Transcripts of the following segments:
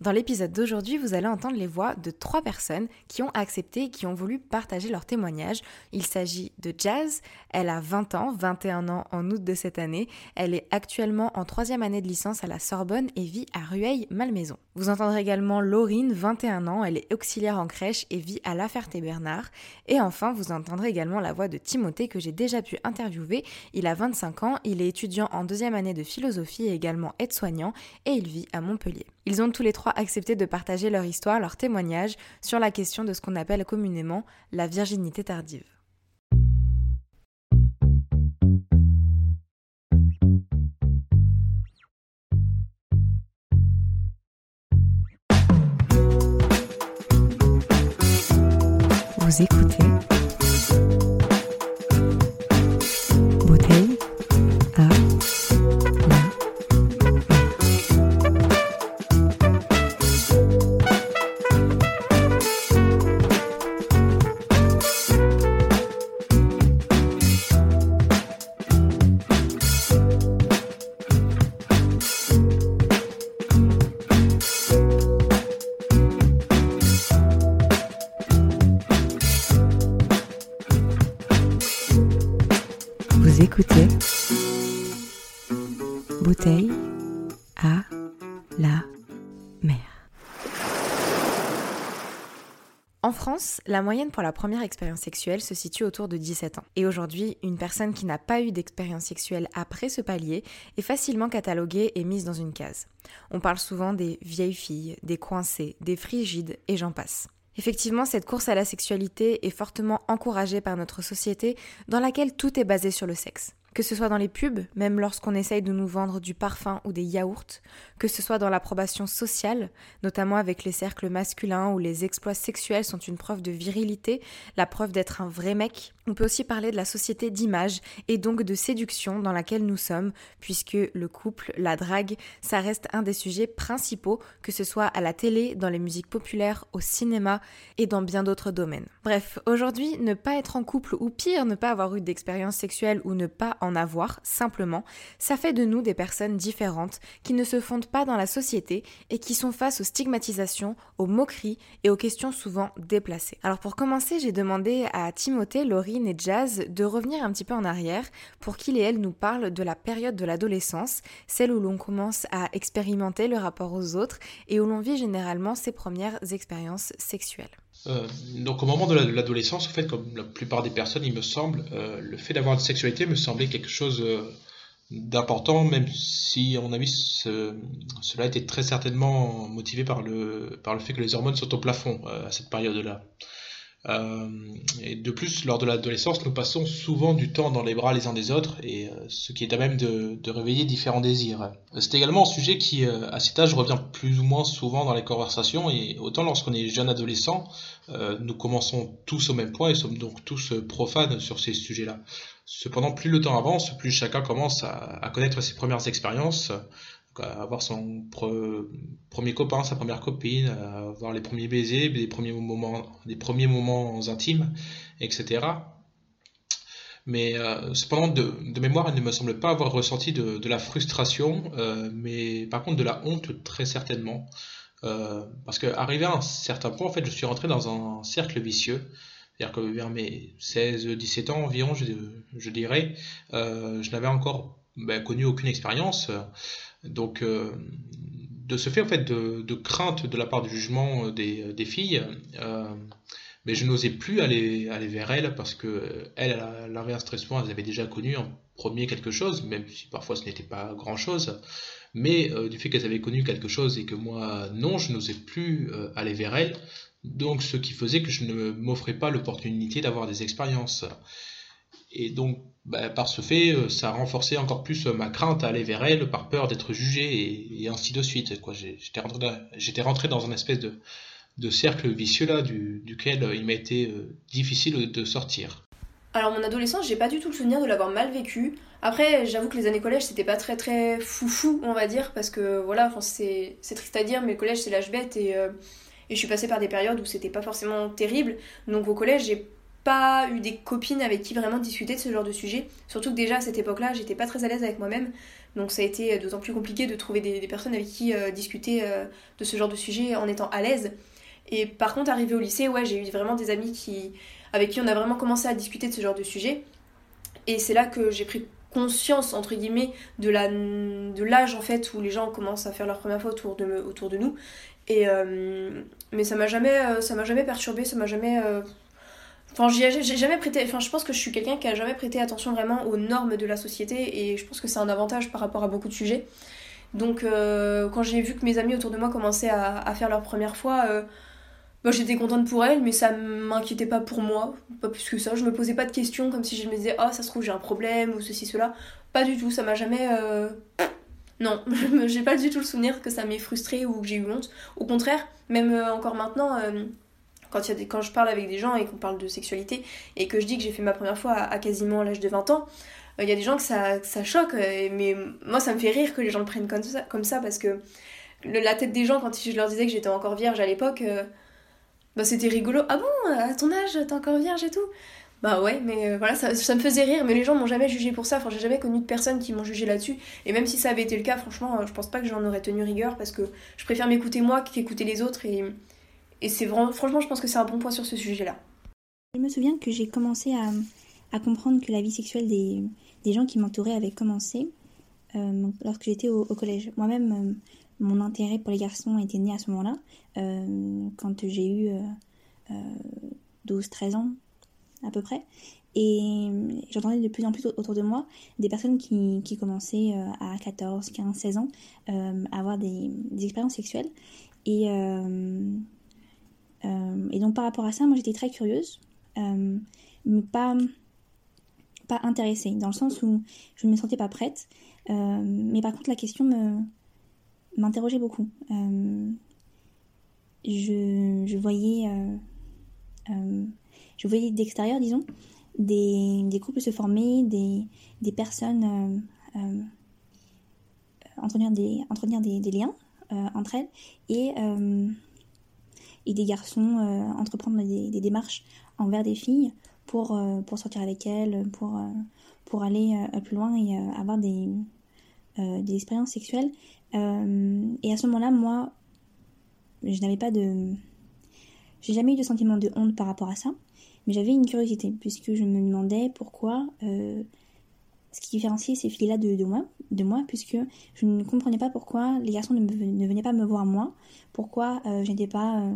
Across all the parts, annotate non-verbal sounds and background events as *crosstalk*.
Dans l'épisode d'aujourd'hui, vous allez entendre les voix de trois personnes qui ont accepté et qui ont voulu partager leur témoignage. Il s'agit de Jazz, elle a 20 ans, 21 ans en août de cette année. Elle est actuellement en troisième année de licence à la Sorbonne et vit à Rueil-Malmaison. Vous entendrez également Laurine, 21 ans, elle est auxiliaire en crèche et vit à La Ferté-Bernard. Et enfin, vous entendrez également la voix de Timothée que j'ai déjà pu interviewer. Il a 25 ans, il est étudiant en deuxième année de philosophie et également aide-soignant et il vit à Montpellier. Ils ont tous les trois accepté de partager leur histoire, leur témoignage sur la question de ce qu'on appelle communément la virginité tardive. Vous écoutez la moyenne pour la première expérience sexuelle se situe autour de 17 ans. Et aujourd'hui, une personne qui n'a pas eu d'expérience sexuelle après ce palier est facilement cataloguée et mise dans une case. On parle souvent des vieilles filles, des coincées, des frigides et j'en passe. Effectivement, cette course à la sexualité est fortement encouragée par notre société dans laquelle tout est basé sur le sexe. Que ce soit dans les pubs, même lorsqu'on essaye de nous vendre du parfum ou des yaourts, que ce soit dans l'approbation sociale, notamment avec les cercles masculins où les exploits sexuels sont une preuve de virilité, la preuve d'être un vrai mec. On peut aussi parler de la société d'image et donc de séduction dans laquelle nous sommes, puisque le couple, la drague, ça reste un des sujets principaux, que ce soit à la télé, dans les musiques populaires, au cinéma et dans bien d'autres domaines. Bref, aujourd'hui, ne pas être en couple ou pire, ne pas avoir eu d'expérience sexuelle ou ne pas en avoir, simplement, ça fait de nous des personnes différentes qui ne se fondent pas dans la société et qui sont face aux stigmatisations, aux moqueries et aux questions souvent déplacées. Alors pour commencer, j'ai demandé à Timothée, Et Jazz de revenir un petit peu en arrière pour qu'ils et elles nous parlent de la période de l'adolescence, celle où l'on commence à expérimenter le rapport aux autres et où l'on vit généralement ses premières expériences sexuelles. Euh, donc au moment de l'adolescence, en fait, comme la plupart des personnes, il me semble, euh, le fait d'avoir une sexualité me semblait quelque chose euh, d'important, même si à mon avis cela était très certainement motivé par le, par le fait que les hormones sont au plafond à cette période-là. Euh, et de plus, lors de l'adolescence, nous passons souvent du temps dans les bras les uns des autres, et euh, ce qui est à même de, réveiller différents désirs. C'est également un sujet qui, euh, à cet âge, revient plus ou moins souvent dans les conversations, et autant lorsqu'on est jeune adolescent, nous commençons tous au même point et sommes donc tous profanes sur ces sujets-là. Cependant, plus le temps avance, plus chacun commence à connaître ses premières expériences, avoir son premier copain, sa première copine, avoir les premiers baisers, les premiers moments, les premiers moments intimes, etc. Mais euh, cependant, de, mémoire, elle ne me semble pas avoir ressenti de, la frustration, euh, mais par contre de la honte très certainement. Euh, parce qu'arrivé à un certain point, en fait, je suis rentré dans un cercle vicieux. C'est-à-dire que vers mes 16-17 ans environ, je, je dirais, je n'avais encore ben, connu aucune expérience. Donc, de ce fait, en fait, de, crainte de la part du jugement des, des filles, mais je n'osais plus aller, vers elle parce que elle, elle avait un stress elle avait déjà connu en premier quelque chose, même si parfois ce n'était pas grand chose. Mais du fait qu'elles avaient connu quelque chose et que moi non, je n'osais plus aller vers elle. Donc, ce qui faisait que je ne m'offrais pas l'opportunité d'avoir des expériences. Et donc, bah, par ce fait, euh, ça a renforcé encore plus euh, ma crainte à aller vers elle par peur d'être jugé et, ainsi de suite. J'étais rentré, dans un espèce de, de cercle vicieux là, duquel euh, il m'a été difficile de sortir. Alors mon adolescence, j'ai pas du tout le souvenir de l'avoir mal vécu. Après, j'avoue que les années collège, c'était pas très très foufou, on va dire, parce que voilà, c'est triste à dire, mais le collège c'est l'âge bête et et je suis passée par des périodes où c'était pas forcément terrible. Donc au collège, j'ai pas eu des copines avec qui vraiment discuter de ce genre de sujet. Surtout que déjà à cette époque-là, j'étais pas très à l'aise avec moi-même. Donc ça a été d'autant plus compliqué de trouver des, personnes avec qui euh, discuter euh, de ce genre de sujet en étant à l'aise. Et par contre, arrivé au lycée, ouais, j'ai eu vraiment des amis qui, avec qui on a vraiment commencé à discuter de ce genre de sujet. Et c'est là que j'ai pris conscience entre guillemets de la de l'âge en fait où les gens commencent à faire leur première fois autour de autour de nous et euh, mais ça m'a jamais euh, ça m'a jamais perturbé ça m'a jamais euh, Enfin, j'ai jamais prêté. Enfin, je pense que je suis quelqu'un qui a jamais prêté attention vraiment aux normes de la société et je pense que c'est un avantage par rapport à beaucoup de sujets. Donc, quand j'ai vu que mes amis autour de moi commençaient à, faire leur première fois, bah, j'étais contente pour elles, mais ça m'inquiétait pas pour moi, pas plus que ça. Je me posais pas de questions comme si je me disais, oh, ça se trouve, j'ai un problème ou ceci, cela. Pas du tout, ça m'a jamais. Non, *laughs* j'ai pas du tout le souvenir que ça m'ait frustré ou que j'ai eu honte. Au contraire, même euh, encore maintenant, euh, quand, y a des, quand je parle avec des gens et qu'on parle de sexualité et que je dis que j'ai fait ma première fois à, quasiment l'âge de 20 ans, il euh, y a des gens que ça, ça choque, mais moi ça me fait rire que les gens le prennent comme ça, comme ça parce que la tête des gens, quand je leur disais que j'étais encore vierge à l'époque, bah c'était rigolo. Ah bon, à ton âge, t'es encore vierge et tout? Bah ouais, mais euh, voilà, ça, ça, me faisait rire, mais les gens m'ont jamais jugé pour ça. Enfin, j'ai jamais connu de personnes qui m'ont jugé là-dessus. Et même si ça avait été le cas, franchement, euh, je pense pas que j'en aurais tenu rigueur parce que je préfère m'écouter moi qu'écouter les autres. Et, et c'est vraiment, franchement, je pense que c'est un bon point sur ce sujet-là. Je me souviens que j'ai commencé à, comprendre que la vie sexuelle des, gens qui m'entouraient avait commencé euh, lorsque j'étais au, collège. Moi-même, mon intérêt pour les garçons était né à ce moment-là, quand j'ai eu 12-13 ans, à peu près. Et j'entendais de plus en plus autour de moi des personnes qui, commençaient euh, à 14, 15, 16 ans euh, à avoir des, des, expériences sexuelles. Et, euh, et donc par rapport à ça, moi j'étais très curieuse, mais pas, pas intéressée, dans le sens où je ne me sentais pas prête. mais par contre la question m'interrogeait beaucoup. je, je voyais voyais d'extérieur, disons, des, des, couples se former, des, des personnes euh, euh, entretenir, des, entretenir des, liens euh, entre elles et, et des garçons entreprendre des, démarches envers des filles pour, pour sortir avec elles, pour, pour aller plus loin et avoir des, des expériences sexuelles. et à ce moment-là, moi, je n'avais pas de... J'ai jamais eu de sentiment de honte par rapport à ça. Mais j'avais une curiosité, puisque je me demandais pourquoi euh, ce qui différenciait ces filles-là de, moi, de moi, puisque je ne comprenais pas pourquoi les garçons ne, ne venaient pas me voir moi, pourquoi euh, je pas, euh,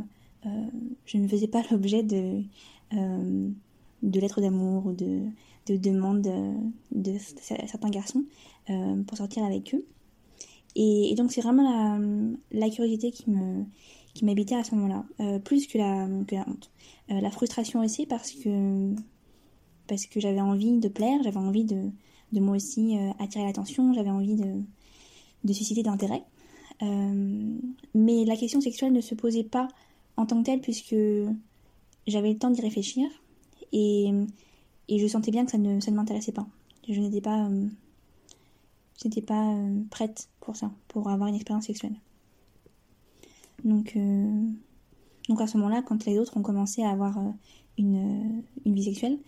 je ne faisais pas l'objet de, de lettres d'amour ou de, de demandes de, certains garçons pour sortir avec eux. Et, donc c'est vraiment la, curiosité qui m'habitait à ce moment-là, plus que la, honte. Euh, la frustration aussi parce que, parce que j'avais envie de plaire, j'avais envie de, moi aussi euh, attirer l'attention, j'avais envie de, susciter d'intérêt. Euh, mais la question sexuelle ne se posait pas en tant que telle puisque j'avais le temps d'y réfléchir et, je sentais bien que ça ne, ça ne m'intéressait pas. Je n'étais pas, j'étais pas prête pour ça, pour avoir une expérience sexuelle. Donc, donc à ce moment-là, quand les autres ont commencé à avoir euh, une, vie sexuelle,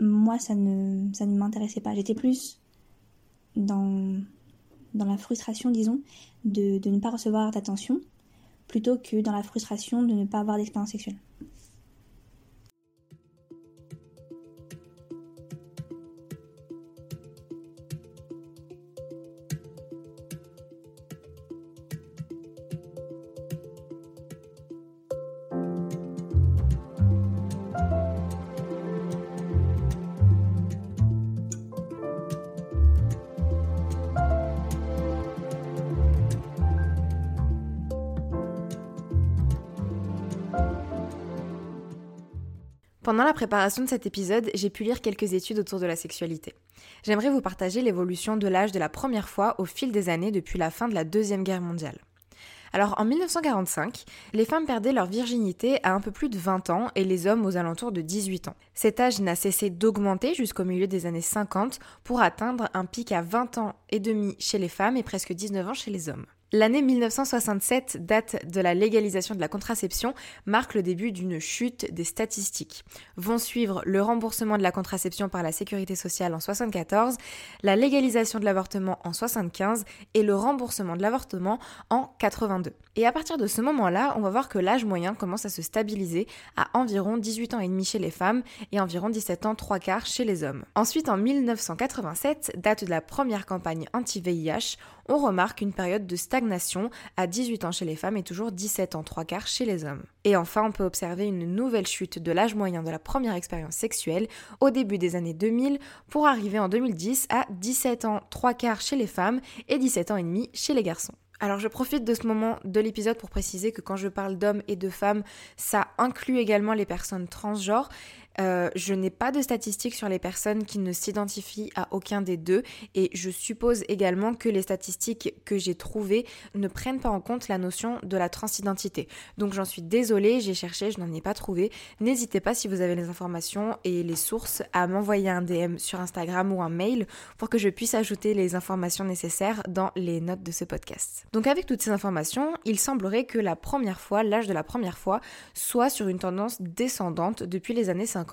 moi ça ne, m'intéressait pas. J'étais plus dans, la frustration, disons, de ne pas recevoir d'attention, plutôt que dans la frustration de ne pas avoir d'expérience sexuelle. Pendant la préparation de cet épisode, j'ai pu lire quelques études autour de la sexualité. J'aimerais vous partager l'évolution de l'âge de la première fois au fil des années depuis la fin de la Deuxième Guerre mondiale. Alors en 1945, les femmes perdaient leur virginité à un peu plus de 20 ans et les hommes aux alentours de 18 ans. Cet âge n'a cessé d'augmenter jusqu'au milieu des années 50 pour atteindre un pic à 20 ans et demi chez les femmes et presque 19 ans chez les hommes. L'année 1967, date de la légalisation de la contraception, marque le début d'une chute des statistiques. Vont suivre le remboursement de la contraception par la sécurité sociale en 74, la légalisation de l'avortement en 75 et le remboursement de l'avortement en 82. Et à partir de ce moment-là, on va voir que l'âge moyen commence à se stabiliser à environ 18 ans et demi chez les femmes et environ 17 ans 3 quarts chez les hommes. Ensuite, en 1987, date de la première campagne anti-VIH, on remarque une période de stagnation à 18 ans chez les femmes et toujours 17 ans 3 quarts chez les hommes. Et enfin, on peut observer une nouvelle chute de l'âge moyen de la première expérience sexuelle au début des années 2000 pour arriver en 2010 à 17 ans 3 quarts chez les femmes et 17 ans et demi chez les garçons. Alors je profite de ce moment de l'épisode pour préciser que quand je parle d'hommes et de femmes, ça inclut également les personnes transgenres. Euh, je n'ai pas de statistiques sur les personnes qui ne s'identifient à aucun des deux et je suppose également que les statistiques que j'ai trouvées ne prennent pas en compte la notion de la transidentité. Donc j'en suis désolée, j'ai cherché, je n'en ai pas trouvé. N'hésitez pas si vous avez les informations et les sources à m'envoyer un DM sur Instagram ou un mail pour que je puisse ajouter les informations nécessaires dans les notes de ce podcast. Donc avec toutes ces informations, il semblerait que la première fois, l'âge de la première fois, soit sur une tendance descendante depuis les années 50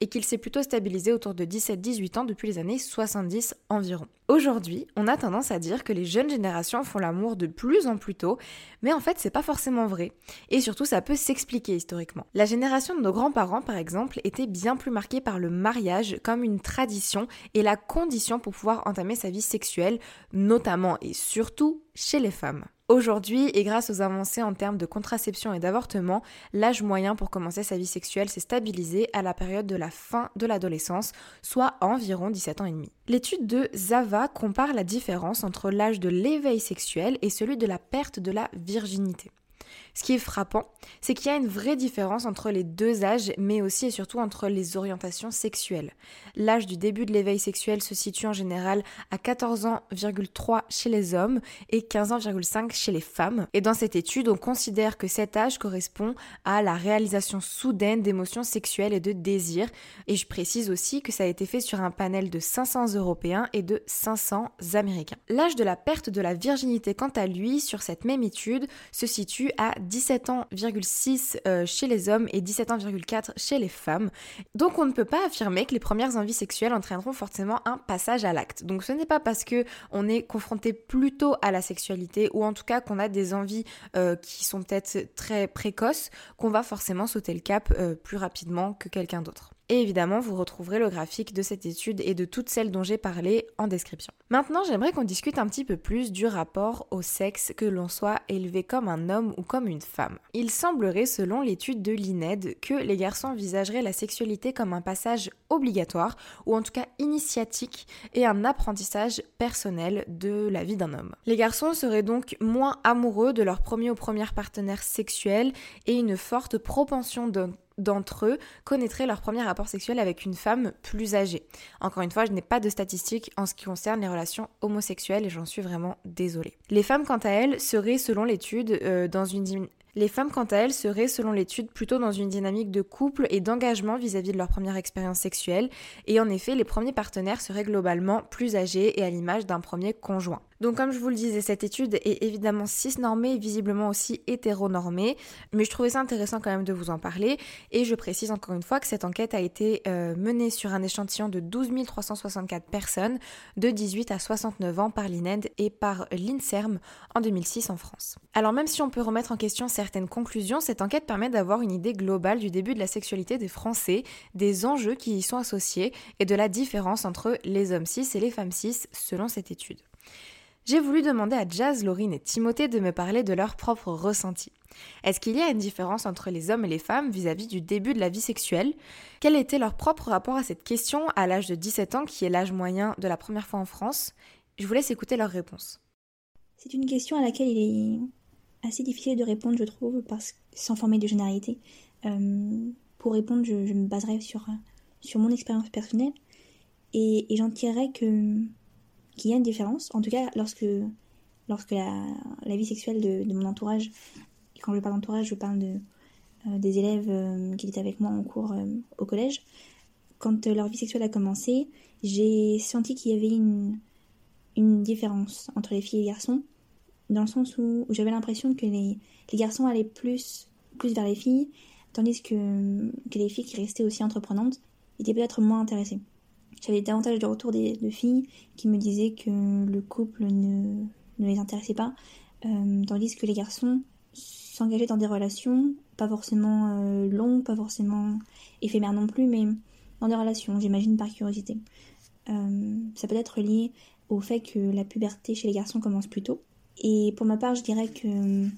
et qu'il s'est plutôt stabilisé autour de 17-18 ans depuis les années 70 environ. Aujourd'hui, on a tendance à dire que les jeunes générations font l'amour de plus en plus tôt, mais en fait c'est pas forcément vrai. Et surtout ça peut s'expliquer historiquement. La génération de nos grands-parents par exemple était bien plus marquée par le mariage comme une tradition et la condition pour pouvoir entamer sa vie sexuelle, notamment et surtout chez les femmes. Aujourd'hui, et grâce aux avancées en termes de contraception et d'avortement, l'âge moyen pour commencer sa vie sexuelle s'est stabilisé à la période de la fin de l'adolescence, soit environ 17 ans et demi. L'étude de Zava compare la différence entre l'âge de l'éveil sexuel et celui de la perte de la virginité. Ce qui est frappant, c'est qu'il y a une vraie différence entre les deux âges, mais aussi et surtout entre les orientations sexuelles. L'âge du début de l'éveil sexuel se situe en général à 14 ans,3 chez les hommes et 15 ans,5 chez les femmes. Et dans cette étude, on considère que cet âge correspond à la réalisation soudaine d'émotions sexuelles et de désirs. Et je précise aussi que ça a été fait sur un panel de 500 Européens et de 500 Américains. L'âge de la perte de la virginité, quant à lui, sur cette même étude, se situe à 17 ans,6 euh, chez les hommes et 17 ans,4 chez les femmes. Donc on ne peut pas affirmer que les premières envies sexuelles entraîneront forcément un passage à l'acte. Donc ce n'est pas parce que on est confronté plutôt à la sexualité ou en tout cas qu'on a des envies euh, qui sont peut-être très précoces qu'on va forcément sauter le cap euh, plus rapidement que quelqu'un d'autre. Et évidemment, vous retrouverez le graphique de cette étude et de toutes celles dont j'ai parlé en description. Maintenant, j'aimerais qu'on discute un petit peu plus du rapport au sexe, que l'on soit élevé comme un homme ou comme une femme. Il semblerait, selon l'étude de l'INED, que les garçons envisageraient la sexualité comme un passage obligatoire, ou en tout cas initiatique, et un apprentissage personnel de la vie d'un homme. Les garçons seraient donc moins amoureux de leur premier ou première partenaire sexuel et une forte propension d'entre eux connaîtraient leur premier rapport sexuel avec une femme plus âgée. Encore une fois, je n'ai pas de statistiques en ce qui concerne les relations homosexuelles et j'en suis vraiment désolée. Les femmes, quant à elles, seraient, selon l'étude, plutôt dans une dynamique de couple et d'engagement vis-à-vis de leur première expérience sexuelle, et en effet, les premiers partenaires seraient globalement plus âgés et à l'image d'un premier conjoint. Donc comme je vous le disais, cette étude est évidemment cisnormée visiblement aussi hétéronormée, mais je trouvais ça intéressant quand même de vous en parler, et je précise encore une fois que cette enquête a été euh, menée sur un échantillon de 12 364 personnes de 18 à 69 ans par l'INED et par l'INSERM en 2006 en France. Alors même si on peut remettre en question certaines conclusions, cette enquête permet d'avoir une idée globale du début de la sexualité des Français, des enjeux qui y sont associés et de la différence entre les hommes cis et les femmes cis selon cette étude j'ai voulu demander à Jazz, Laurine et Timothée de me parler de leur propre ressenti. Est-ce qu'il y a une différence entre les hommes et les femmes vis-à-vis du début de la vie sexuelle? Quel était leur propre rapport à cette question à l'âge de 17 ans, qui est l'âge moyen de la première fois en France? Je vous laisse écouter leurs réponses. C'est une question à laquelle il est assez difficile de répondre, je trouve, parce sans former de généralité. Euh, pour répondre, je, me baserai sur, sur mon expérience personnelle et, j'en tirerai que qu'il y a une différence. En tout cas, lorsque, lorsque la, vie sexuelle de, mon entourage, et quand je parle d'entourage, je parle euh, des élèves euh, qui étaient avec moi en cours euh, au collège, quand leur vie sexuelle a commencé, j'ai senti qu'il y avait une, une différence entre les filles et les garçons, dans le sens où, j'avais l'impression que les, les, garçons allaient plus, plus vers les filles, tandis que, que les filles qui restaient aussi entreprenantes étaient peut-être moins intéressées. J'avais davantage de retours de filles qui me disaient que le couple ne, ne les intéressait pas, tandis que les garçons s'engageaient dans des relations pas forcément euh, long, pas forcément éphémère non plus, mais dans des relations, j'imagine par curiosité. Euh, ça peut être lié au fait que la puberté chez les garçons commence plus tôt. Et pour ma part, je dirais que,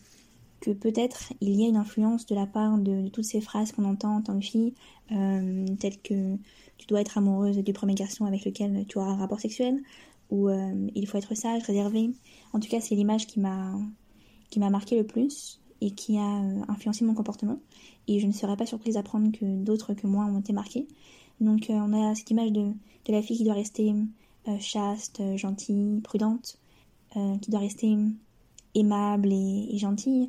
que peut-être il y a une influence de la part de, toutes ces phrases qu'on entend en tant que fille, euh, telles que tu dois être amoureuse du premier garçon avec lequel tu auras un rapport sexuel, ou il faut être sage, réservé. En tout cas, c'est l'image qui m'a qui m'a marqué le plus et qui a euh, influencé mon comportement. Et je ne serais pas surprise d'apprendre que d'autres que moi ont été marqués. Donc euh, on a cette image de, de, la fille qui doit rester euh, chaste, gentille, prudente, qui doit rester aimable et, gentille.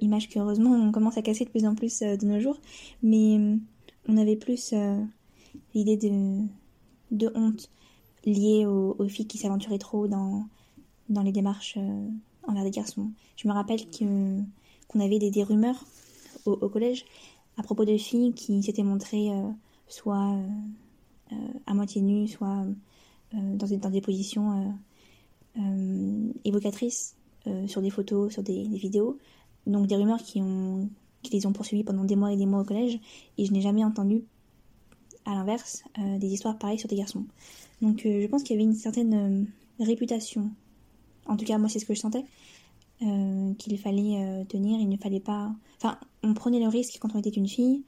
image que heureusement on commence à casser de plus en plus de nos jours. Mais on avait plus l'idée de, honte liée aux, filles qui s'aventuraient trop dans, les démarches envers des garçons. Je me rappelle qu'on avait des, rumeurs au, collège à propos de filles qui s'étaient montrées euh, soit euh, euh, à moitié nues, soit dans des, positions évocatrices sur des photos, sur des, vidéos. Donc des rumeurs qui les ont poursuivies pendant des mois et des mois au collège, et je n'ai jamais entendu, à l'inverse, des histoires pareilles sur des garçons. Donc je pense qu'il y avait une certaine réputation, en tout cas moi c'est ce que je sentais, euh, qu'il fallait euh, tenir. Il ne fallait pas. Enfin, on prenait le risque quand on était une fille,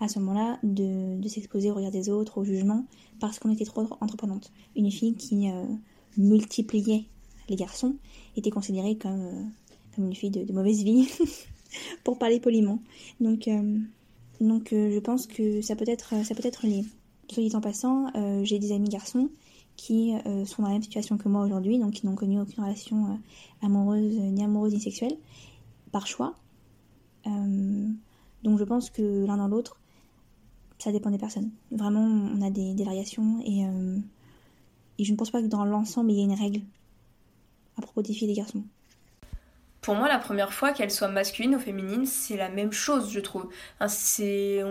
à ce moment-là, de, de s'exposer au regard des autres, au jugement, parce qu'on était trop entreprenante. Une fille qui euh, multipliait les garçons était considérée comme, comme une fille de, mauvaise vie, *laughs* pour parler poliment. Donc, donc je pense que ça peut être, ça peut être lié. Soit dit en passant, j'ai des amis garçons qui euh, sont dans la même situation que moi aujourd'hui, donc qui n'ont connu aucune relation euh, amoureuse, ni amoureuse ni sexuelle, par choix. Euh, donc je pense que l'un dans l'autre, ça dépend des personnes. Vraiment, on a des, variations et, et je ne pense pas que dans l'ensemble, il y ait une règle à propos des filles et des garçons. Pour moi, la première fois qu'elle soit masculine ou féminine, c'est la même chose, je trouve. c'est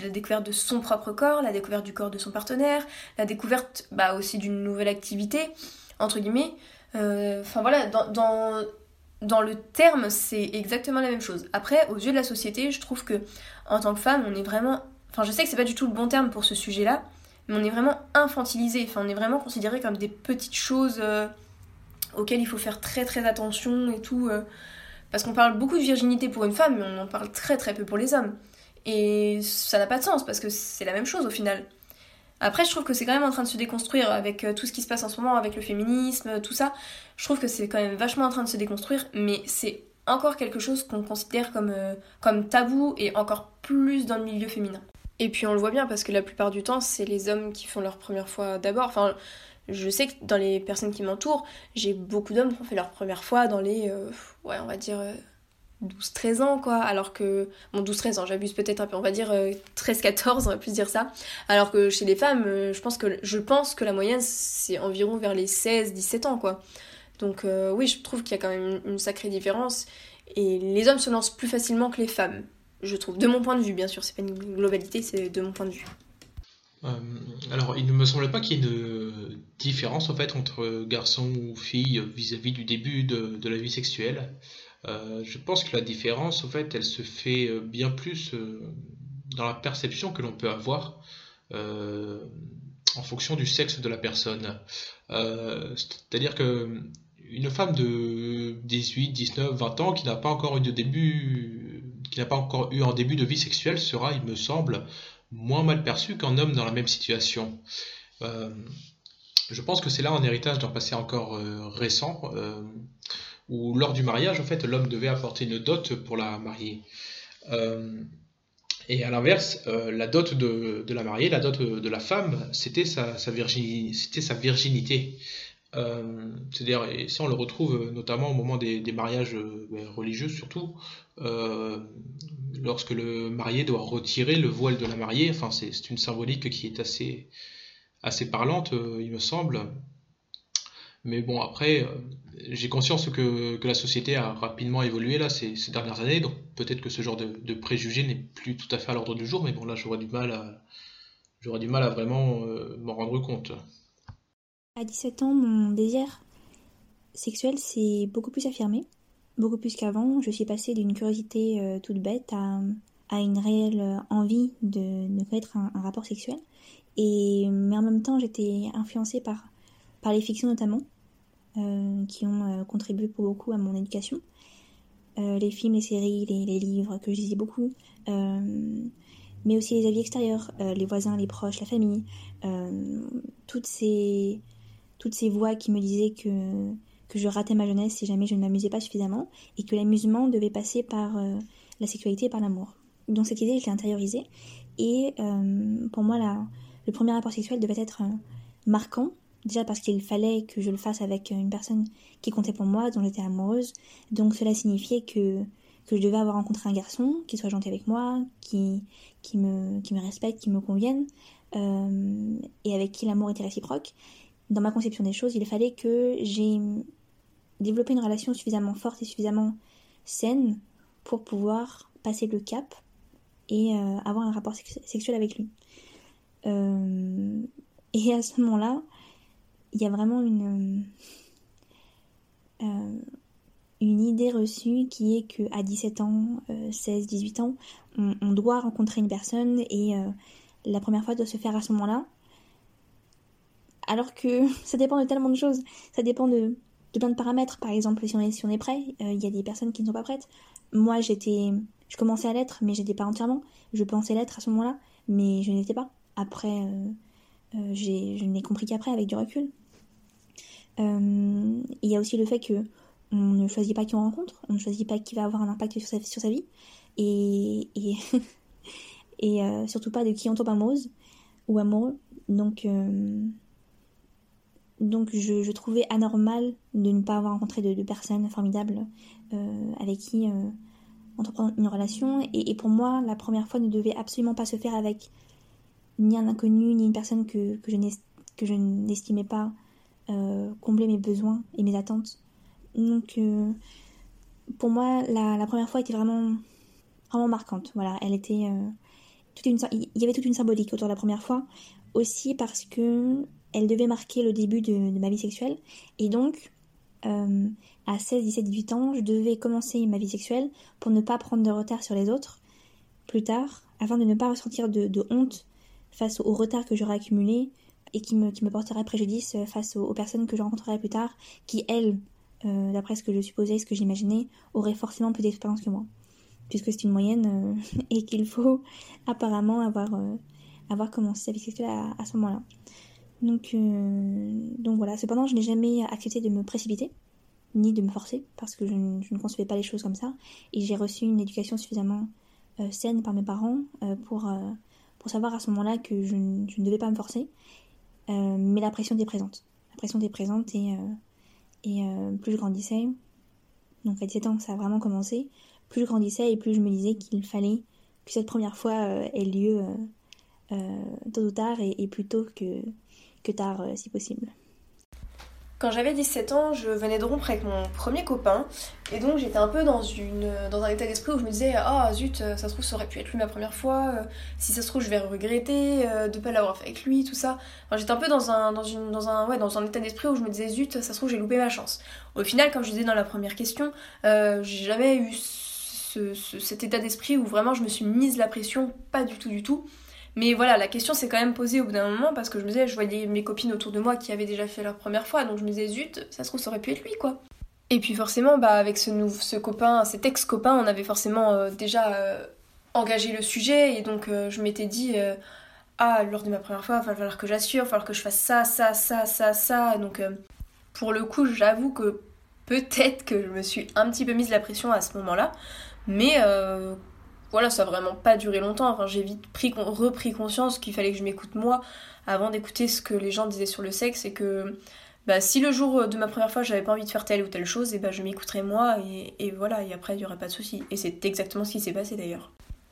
la découverte de son propre corps, la découverte du corps de son partenaire, la découverte bah, aussi d'une nouvelle activité, entre guillemets. Euh, enfin voilà, dans, dans, le terme, c'est exactement la même chose. Après, aux yeux de la société, je trouve que en tant que femme, on est vraiment. Enfin, je sais que c'est pas du tout le bon terme pour ce sujet-là, mais on est vraiment infantilisé. Enfin, on est vraiment considéré comme des petites choses. Euh, auquel il faut faire très très attention et tout. Euh, parce qu'on parle beaucoup de virginité pour une femme, mais on en parle très très peu pour les hommes. Et ça n'a pas de sens parce que c'est la même chose au final. Après, je trouve que c'est quand même en train de se déconstruire avec euh, tout ce qui se passe en ce moment, avec le féminisme, tout ça. Je trouve que c'est quand même vachement en train de se déconstruire, mais c'est encore quelque chose qu'on considère comme, euh, tabou et encore plus dans le milieu féminin. Et puis on le voit bien parce que la plupart du temps, c'est les hommes qui font leur première fois d'abord. Je sais que dans les personnes qui m'entourent, j'ai beaucoup d'hommes qui ont fait leur première fois dans les, euh, ouais, on va dire 12-13 euh, ans, quoi. Alors que, bon, 12-13 ans, j'abuse peut-être un peu, on va dire 13-14, euh, on va plus dire ça. Alors que chez les femmes, je, pense que, la moyenne, c'est environ vers les 16-17 ans, quoi. Donc, oui, je trouve qu'il y a quand même une sacrée différence. Et les hommes se lancent plus facilement que les femmes, je trouve. De mon point de vue, bien sûr, c'est pas une globalité, c'est de mon point de vue. Euh, alors, il ne me semble pas qu'il y ait une différence en fait entre garçon ou fille vis-à-vis du début de, la vie sexuelle. Euh, je pense que la différence, en fait, elle se fait euh, bien plus dans la perception que l'on peut avoir en fonction du sexe de la personne. C'est-à-dire que une femme de 18, 19, 20 ans qui n'a pas encore eu de début, qui n'a pas encore eu un début de vie sexuelle sera, il me semble, moins mal perçu qu'un homme dans la même situation. Euh, je pense que c'est là un héritage d'un passé encore euh, récent, euh, où lors du mariage, en fait, l'homme devait apporter une dot pour la marier. Et à l'inverse, la dot de, la mariée, la dot de la femme, c'était sa virginité. Euh, c'est-à-dire, et ça on le retrouve euh, notamment au moment des, mariages euh, ben, religieux surtout, lorsque le marié doit retirer le voile de la mariée, enfin c'est une symbolique qui est assez, assez parlante, il me semble. Mais bon, après, j'ai conscience que, que, la société a rapidement évolué là ces, dernières années, donc peut-être que ce genre de, de préjugés n'est plus tout à fait à l'ordre du jour, mais bon là j'aurais du mal à, j'aurais du mal à vraiment m'en rendre compte. À 17 ans, mon désir sexuel s'est beaucoup plus affirmé, beaucoup plus qu'avant. Je suis passée d'une curiosité euh, toute bête à, une réelle envie de, connaître un, rapport sexuel. Mais en même temps, j'étais influencée par, les fictions notamment, euh, qui ont euh, contribué pour beaucoup à mon éducation. les films, les séries, les, livres que je lisais beaucoup, mais aussi les avis extérieurs, les voisins, les proches, la famille, toutes ces toutes ces voix qui me disaient que, que je ratais ma jeunesse si jamais je ne m'amusais pas suffisamment, et que l'amusement devait passer par euh, la sexualité et par l'amour. Donc cette idée, je l'ai intériorisée, et euh, pour moi, la, le premier rapport sexuel devait être euh, marquant, déjà parce qu'il fallait que je le fasse avec une personne qui comptait pour moi, dont j'étais amoureuse, donc cela signifiait que, que je devais avoir rencontré un garçon qui soit gentil avec moi, qui, qui, me, qui me respecte, qui me convienne, et avec qui l'amour était réciproque dans ma conception des choses, il fallait que j'ai développé une relation suffisamment forte et suffisamment saine pour pouvoir passer le cap et euh, avoir un rapport sexuel avec lui. Euh, et à ce moment-là, il y a vraiment une, euh, une idée reçue qui est qu'à 17 ans, 16, 18 ans, on, doit rencontrer une personne et la première fois doit se faire à ce moment-là alors que *laughs* ça dépend de tellement de choses. Ça dépend de, plein de paramètres. Par exemple, si on est, prêt, euh, il y a des personnes qui ne sont pas prêtes. Moi, j'étais, je commençais à l'être, mais j'étais pas entièrement. Je pensais l'être à ce moment-là, mais je n'étais pas. Après, euh, euh, je n'ai compris qu'après, avec du recul. Il y a aussi le fait que on ne choisit pas qui on rencontre, on ne choisit pas qui va avoir un impact sur sa, vie, et, et, *laughs* et surtout pas de qui on tombe amoureuse ou amoureux. Donc, donc je, trouvais anormal de ne pas avoir rencontré de, personnes formidables euh, avec qui euh, entreprendre une relation. Et, pour moi, la première fois ne devait absolument pas se faire avec ni un inconnu, ni une personne que, que je n'estimais pas euh, combler mes besoins et mes attentes. Donc pour moi, la, première fois était vraiment, vraiment marquante. Voilà, elle était... il y avait toute une symbolique autour de la première fois. Aussi parce que elle devait marquer le début de, ma vie sexuelle. Et donc, euh, à 16, 17, 18 ans, je devais commencer ma vie sexuelle pour ne pas prendre de retard sur les autres plus tard, afin de ne pas ressentir de, honte face au, retard que j'aurais accumulé et qui me, porterait préjudice face aux, personnes que je rencontrerais plus tard, qui, elles, euh, d'après ce que je supposais, ce que j'imaginais, auraient forcément plus d'expérience que moi. Puisque c'est une moyenne euh, *laughs* et qu'il faut apparemment avoir, avoir commencé sa vie sexuelle à ce moment-là. Donc, euh, donc voilà, cependant, je n'ai jamais accepté de me précipiter, ni de me forcer, parce que je, ne concevais pas les choses comme ça. Et j'ai reçu une éducation suffisamment euh, saine par mes parents euh, pour, savoir à ce moment-là que je, ne devais pas me forcer. mais la pression était présente. La pression était présente et, et plus je grandissais, donc à 17 ans ça a vraiment commencé, plus je grandissais et plus je me disais qu'il fallait que cette première fois ait lieu tôt ou tard et, et plutôt que que tard euh, si possible. Quand j'avais 17 ans, je venais de rompre avec mon premier copain et donc j'étais un peu dans, une, dans un état d'esprit où je me disais Ah zut, ça se trouve, ça aurait pu être lui ma première fois, euh, si ça se trouve, je vais regretter euh, de pas l'avoir fait avec lui, tout ça. Enfin, j'étais un peu dans un, dans, une, dans, un, ouais, dans un état d'esprit où je me disais Zut, ça se trouve, j'ai loupé ma chance. Au final, comme je disais dans la première question, j'ai jamais eu cet état d'esprit où vraiment je me suis mise la pression, pas du tout, du tout. Mais voilà, la question s'est quand même posée au bout d'un moment parce que je me disais, je voyais mes copines autour de moi qui avaient déjà fait leur première fois, donc je me disais, zut, ça se trouve, ça aurait pu être lui, quoi. Et puis forcément, bah, avec ce, ce copain, cet ex-copain, on avait forcément euh, déjà euh, engagé le sujet, et donc euh, je m'étais dit, ah, lors de ma première fois, il va falloir que j'assure, il va falloir que je fasse ça, ça, ça, ça, ça. Donc pour le coup, j'avoue que peut-être que je me suis un petit peu mise la pression à ce moment-là, mais voilà, ça a vraiment pas duré longtemps. Enfin, j'ai vite pris, repris conscience qu'il fallait que je m'écoute moi avant d'écouter ce que les gens disaient sur le sexe et que bah, si le jour de ma première fois j'avais pas envie de faire telle ou telle chose, et bah, je m'écouterais moi et, voilà, et après il y aurait pas de souci. Et c'est exactement ce qui s'est passé d'ailleurs.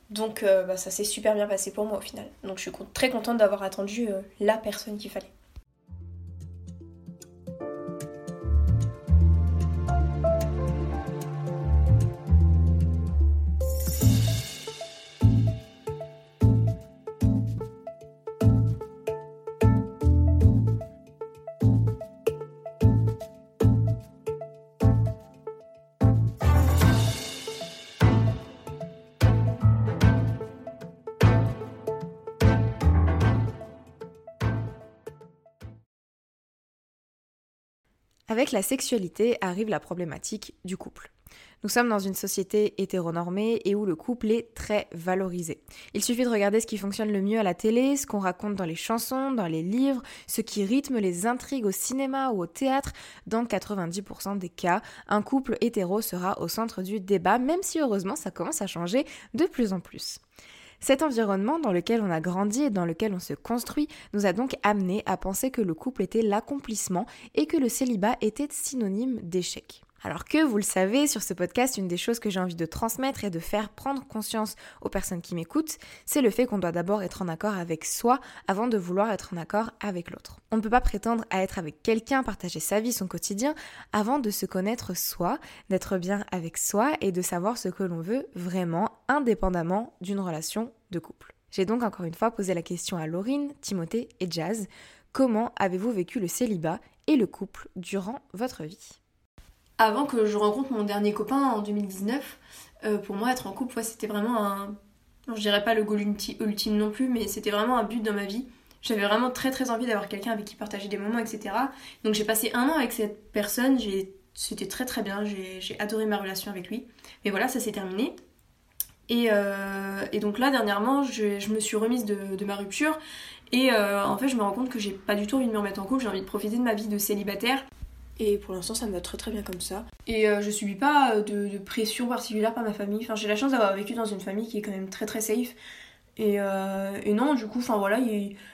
Donc euh, bah, ça s'est super bien passé pour moi au final. Donc je suis très contente d'avoir attendu euh, la personne qu'il fallait. Avec la sexualité arrive la problématique du couple. Nous sommes dans une société hétéronormée et où le couple est très valorisé. Il suffit de regarder ce qui fonctionne le mieux à la télé, ce qu'on raconte dans les chansons, dans les livres, ce qui rythme les intrigues au cinéma ou au théâtre. Dans 90% des cas, un couple hétéro sera au centre du débat, même si heureusement ça commence à changer de plus en plus. Cet environnement dans lequel on a grandi et dans lequel on se construit nous a donc amené à penser que le couple était l'accomplissement et que le célibat était synonyme d'échec. Alors que, vous le savez, sur ce podcast, une des choses que j'ai envie de transmettre et de faire prendre conscience aux personnes qui m'écoutent, c'est le fait qu'on doit d'abord être en accord avec soi avant de vouloir être en accord avec l'autre. On ne peut pas prétendre à être avec quelqu'un, partager sa vie, son quotidien, avant de se connaître soi, d'être bien avec soi et de savoir ce que l'on veut vraiment, indépendamment d'une relation de couple. J'ai donc encore une fois posé la question à Laurine, Timothée et Jazz. Comment avez-vous vécu le célibat et le couple durant votre vie? Avant que je rencontre mon dernier copain en 2019, euh, pour moi, être en couple, c'était vraiment un. je dirais pas le goal ultime non plus, mais c'était vraiment un but dans ma vie. J'avais vraiment très très envie d'avoir quelqu'un avec qui partager des moments, etc. Donc j'ai passé un an avec cette personne, c'était très très bien, j'ai adoré ma relation avec lui. Mais voilà, ça s'est terminé. Et, euh, donc là, dernièrement, je, me suis remise de, ma rupture. Et euh, en fait, je me rends compte que j'ai pas du tout envie de me remettre en couple, j'ai envie de profiter de ma vie de célibataire. Et pour l'instant, ça me va très très bien comme ça. Et euh, je subis pas euh, de, pression particulière par ma famille. Enfin, j'ai la chance d'avoir vécu dans une famille qui est quand même très très safe. Et, euh, et non, du coup, enfin voilà,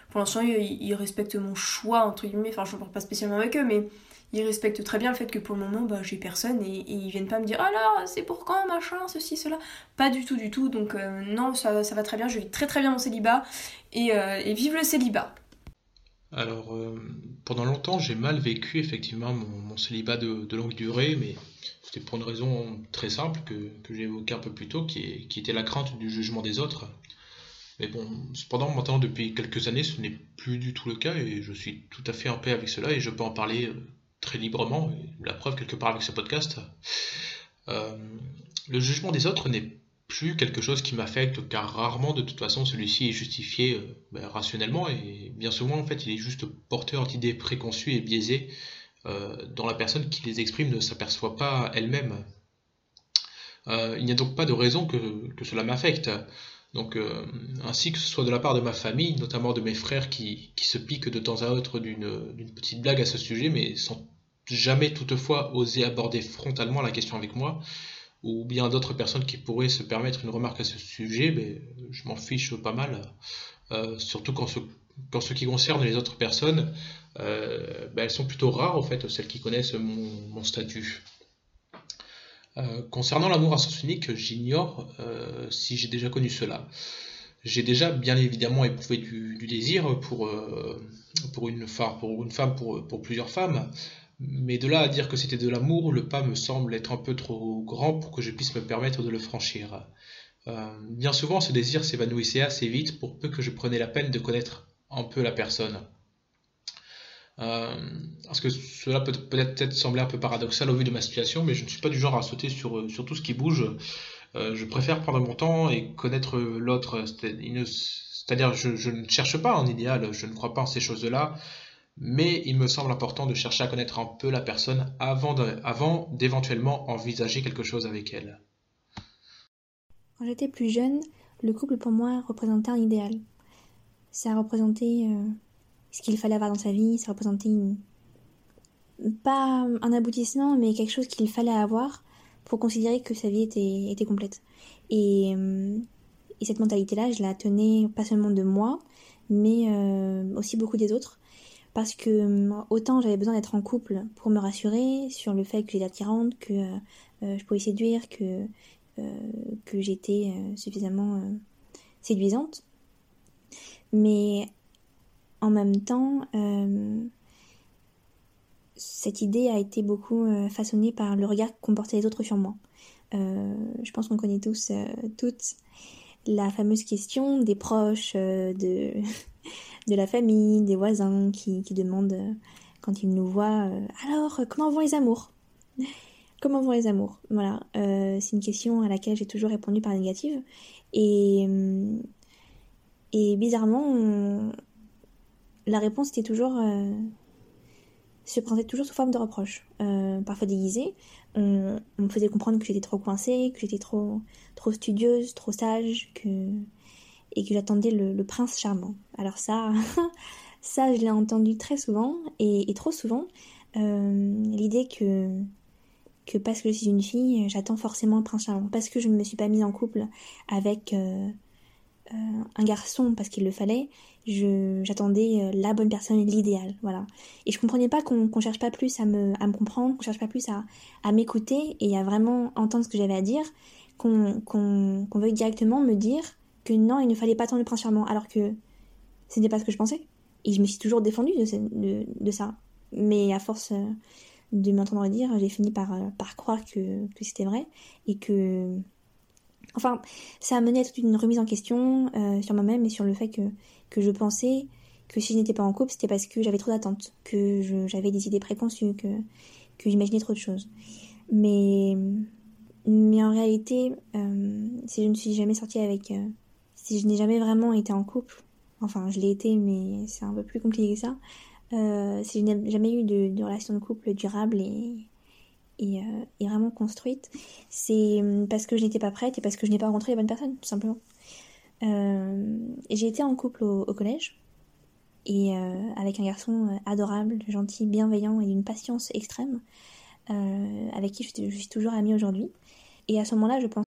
pour l'instant, ils, respectent mon choix, entre guillemets. Enfin, je ne parle pas spécialement avec eux, mais ils respectent très bien le fait que pour le moment, bah, j'ai personne et, ils viennent pas me dire alors c'est pour quand, machin, ceci, cela. Pas du tout, du tout. Donc, non, ça, ça, va très bien. Je vis très très bien mon célibat. Et, et vive le célibat! Alors, euh, pendant longtemps, j'ai mal vécu effectivement mon, célibat de, longue durée, mais c'était pour une raison très simple que, j'ai évoquée un peu plus tôt, qui, était la crainte du jugement des autres. Mais bon, cependant, maintenant, depuis quelques années, ce n'est plus du tout le cas, et je suis tout à fait en paix avec cela, et je peux en parler euh, très librement, la preuve quelque part avec ce podcast. Euh, le jugement des autres n'est plus quelque chose qui m'affecte, car rarement de toute façon celui-ci est justifié euh, ben, rationnellement, et bien souvent en fait il est juste porteur d'idées préconçues et biaisées euh, dont la personne qui les exprime ne s'aperçoit pas elle-même. Euh, il n'y a donc pas de raison que, cela m'affecte. Donc, ainsi que ce soit de la part de ma famille, notamment de mes frères qui, qui se piquent de temps à autre d'une petite blague à ce sujet, mais sans jamais toutefois oser aborder frontalement la question avec moi, ou bien d'autres personnes qui pourraient se permettre une remarque à ce sujet, mais je m'en fiche pas mal. Euh, surtout quand ce, ce qui concerne les autres personnes, euh, ben, elles sont plutôt rares en fait, celles qui connaissent mon, statut. Euh, concernant l'amour à sens unique, j'ignore si j'ai déjà connu cela. J'ai déjà bien évidemment éprouvé du, désir pour, pour, une, femme, pour plusieurs femmes, mais de là à dire que c'était de l'amour, le pas me semble être un peu trop grand pour que je puisse me permettre de le franchir. Euh, bien souvent, ce désir s'évanouissait assez vite pour peu que je prenais la peine de connaître un peu la personne. Euh, parce que cela peut peut-être sembler un peu paradoxal au vu de ma situation, mais je ne suis pas du genre à sauter sur, sur tout ce qui bouge. Euh, je préfère prendre mon temps et connaître l'autre. C'est-à-dire, je, je, ne cherche pas un idéal, je ne crois pas en ces choses-là mais il me semble important de chercher à connaître un peu la personne avant d'éventuellement envisager quelque chose avec elle. Quand j'étais plus jeune, le couple pour moi représentait un idéal. Ça représentait euh, ce qu'il fallait avoir dans sa vie, ça représentait pas un aboutissement, mais quelque chose qu'il fallait avoir pour considérer que sa vie était, complète. Euh, et cette mentalité-là, je la tenais pas seulement de moi, mais aussi beaucoup des autres. Parce que autant j'avais besoin d'être en couple pour me rassurer sur le fait que j'étais attirante, que je pouvais séduire, que, que j'étais suffisamment séduisante. Mais en même temps, cette idée a été beaucoup euh, façonnée par le regard qu'ont porté les autres sur moi. Euh, je pense qu'on connaît tous, euh, toutes, la fameuse question des proches, de, *laughs* de la famille, des voisins qui, qui demandent quand ils nous voient Alors, comment vont les amours? *laughs* Comment vont les amours? Voilà, c'est une question à laquelle j'ai toujours répondu par négative. Et, bizarrement, la réponse était toujours se présentait toujours sous forme de reproches, euh, parfois déguisés. On, me faisait comprendre que j'étais trop coincée, que j'étais trop, trop studieuse, trop sage, que, et que j'attendais le, prince charmant. Alors ça, *laughs* ça je l'ai entendu très souvent, et, trop souvent, euh, l'idée que, que parce que je suis une fille, j'attends forcément le prince charmant, parce que je ne me suis pas mise en couple avec euh, un garçon parce qu'il le fallait, j'attendais euh, la bonne personne, l'idéal, voilà. Et je comprenais pas qu'on qu cherche pas plus à me, à me comprendre, qu'on cherche pas plus à, à m'écouter et à vraiment entendre ce que j'avais à dire, qu'on qu'on veuille directement me dire que non, il ne fallait pas attendre le prince charmant, alors que ce n'était pas ce que je pensais. Et je me suis toujours défendue de, de, ça. Mais à force euh, de m'entendre dire, j'ai fini par, euh, par croire que, que c'était vrai et que Enfin, ça a mené à toute une remise en question sur moi-même et sur le fait que que je pensais que si je n'étais pas en couple, c'était parce que j'avais trop d'attentes, que j'avais des idées préconçues, que, que j'imaginais trop de choses. Mais, mais en réalité, euh, si je ne suis jamais sortie avec... Euh, si je n'ai jamais vraiment été en couple, enfin je l'ai été, mais c'est un peu plus compliqué que ça, euh, si je n'ai jamais eu de, de, relation de couple durable et, et, et vraiment construite, c'est parce que je n'étais pas prête et parce que je n'ai pas rencontré les bonnes personnes, tout simplement. Euh, j'ai été en couple au, collège et euh, avec un garçon euh, adorable, gentil, bienveillant et d'une patience extrême, avec qui je, je suis toujours amie aujourd'hui. Et à ce moment-là, je pense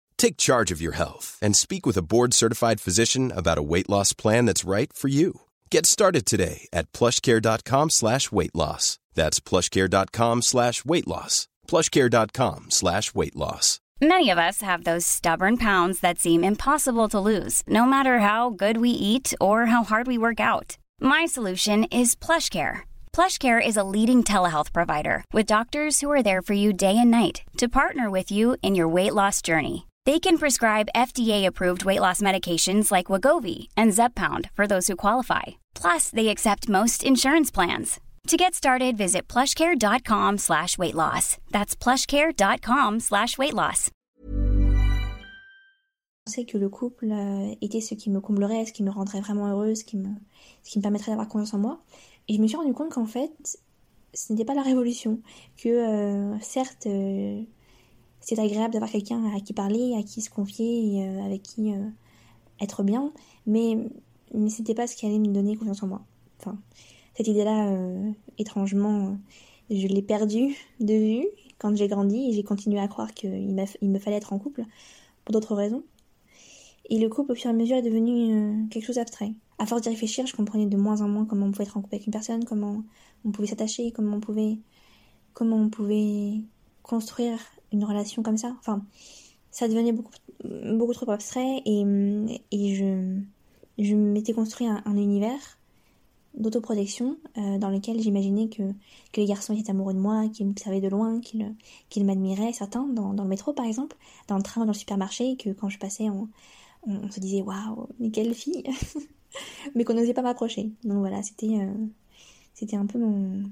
Take charge of your health and speak with a board-certified physician about a weight loss plan that's right for you. Get started today at plushcare.com slash weight loss. That's plushcare.com slash weight loss. plushcare.com slash weight loss. Many of us have those stubborn pounds that seem impossible to lose, no matter how good we eat or how hard we work out. My solution is PlushCare. PlushCare is a leading telehealth provider with doctors who are there for you day and night to partner with you in your weight loss journey. They can prescribe FDA-approved weight loss medications like Wagovi and Zepbound for those who qualify. Plus, they accept most insurance plans. To get started, visit plushcare.com slash weight loss. That's plushcare.com slash weight loss. Je pensais que le couple euh, était ce qui me comblerait, ce qui me rendrait vraiment heureuse, ce qui me, ce qui me permettrait d'avoir confiance en moi. Et je me suis rendu compte qu'en fait, ce n'était pas la révolution. Que euh, certes... Euh, c'est agréable d'avoir quelqu'un à qui parler, à qui se confier, et, euh, avec qui euh, être bien, mais, mais c'était pas ce qui allait me donner confiance en moi. Enfin, cette idée-là, euh, étrangement, je l'ai perdue de vue quand j'ai grandi, j'ai continué à croire qu'il me fallait être en couple pour d'autres raisons. Et le couple, au fur et à mesure, est devenu quelque chose d'abstrait. À force d'y réfléchir, je comprenais de moins en moins comment on pouvait être en couple avec une personne, comment on pouvait s'attacher, comment on pouvait, comment on pouvait construire une relation comme ça. Enfin, ça devenait beaucoup, beaucoup trop abstrait et, et je, je m'étais construit un, univers d'autoprotection euh, dans lequel j'imaginais que, que les garçons étaient amoureux de moi, qu'ils m'observaient de loin, qu'ils m'admiraient, certains, dans, dans, le métro par exemple, dans le train ou dans le supermarché, que quand je passais, on, se disait waouh, mais quelle fille *laughs* Mais qu'on n'osait pas m'approcher. Donc voilà, c'était euh, c'était un peu mon,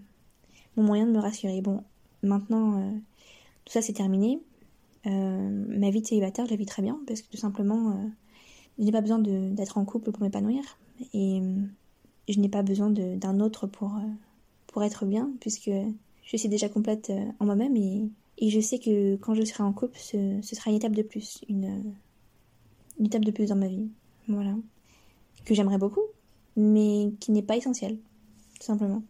mon moyen de me rassurer. Bon, maintenant, euh, tout ça c'est terminé. ma vie de célibataire, je la vis très bien parce que tout simplement je n'ai pas besoin d'être en couple pour m'épanouir et je n'ai pas besoin d'un autre pour, euh, pour être bien puisque je suis déjà complète euh, en moi-même et, et, je sais que quand je serai en couple, ce, ce, sera une étape de plus, une, une étape de plus dans ma vie. Voilà. Que j'aimerais beaucoup, mais qui n'est pas essentielle, tout simplement.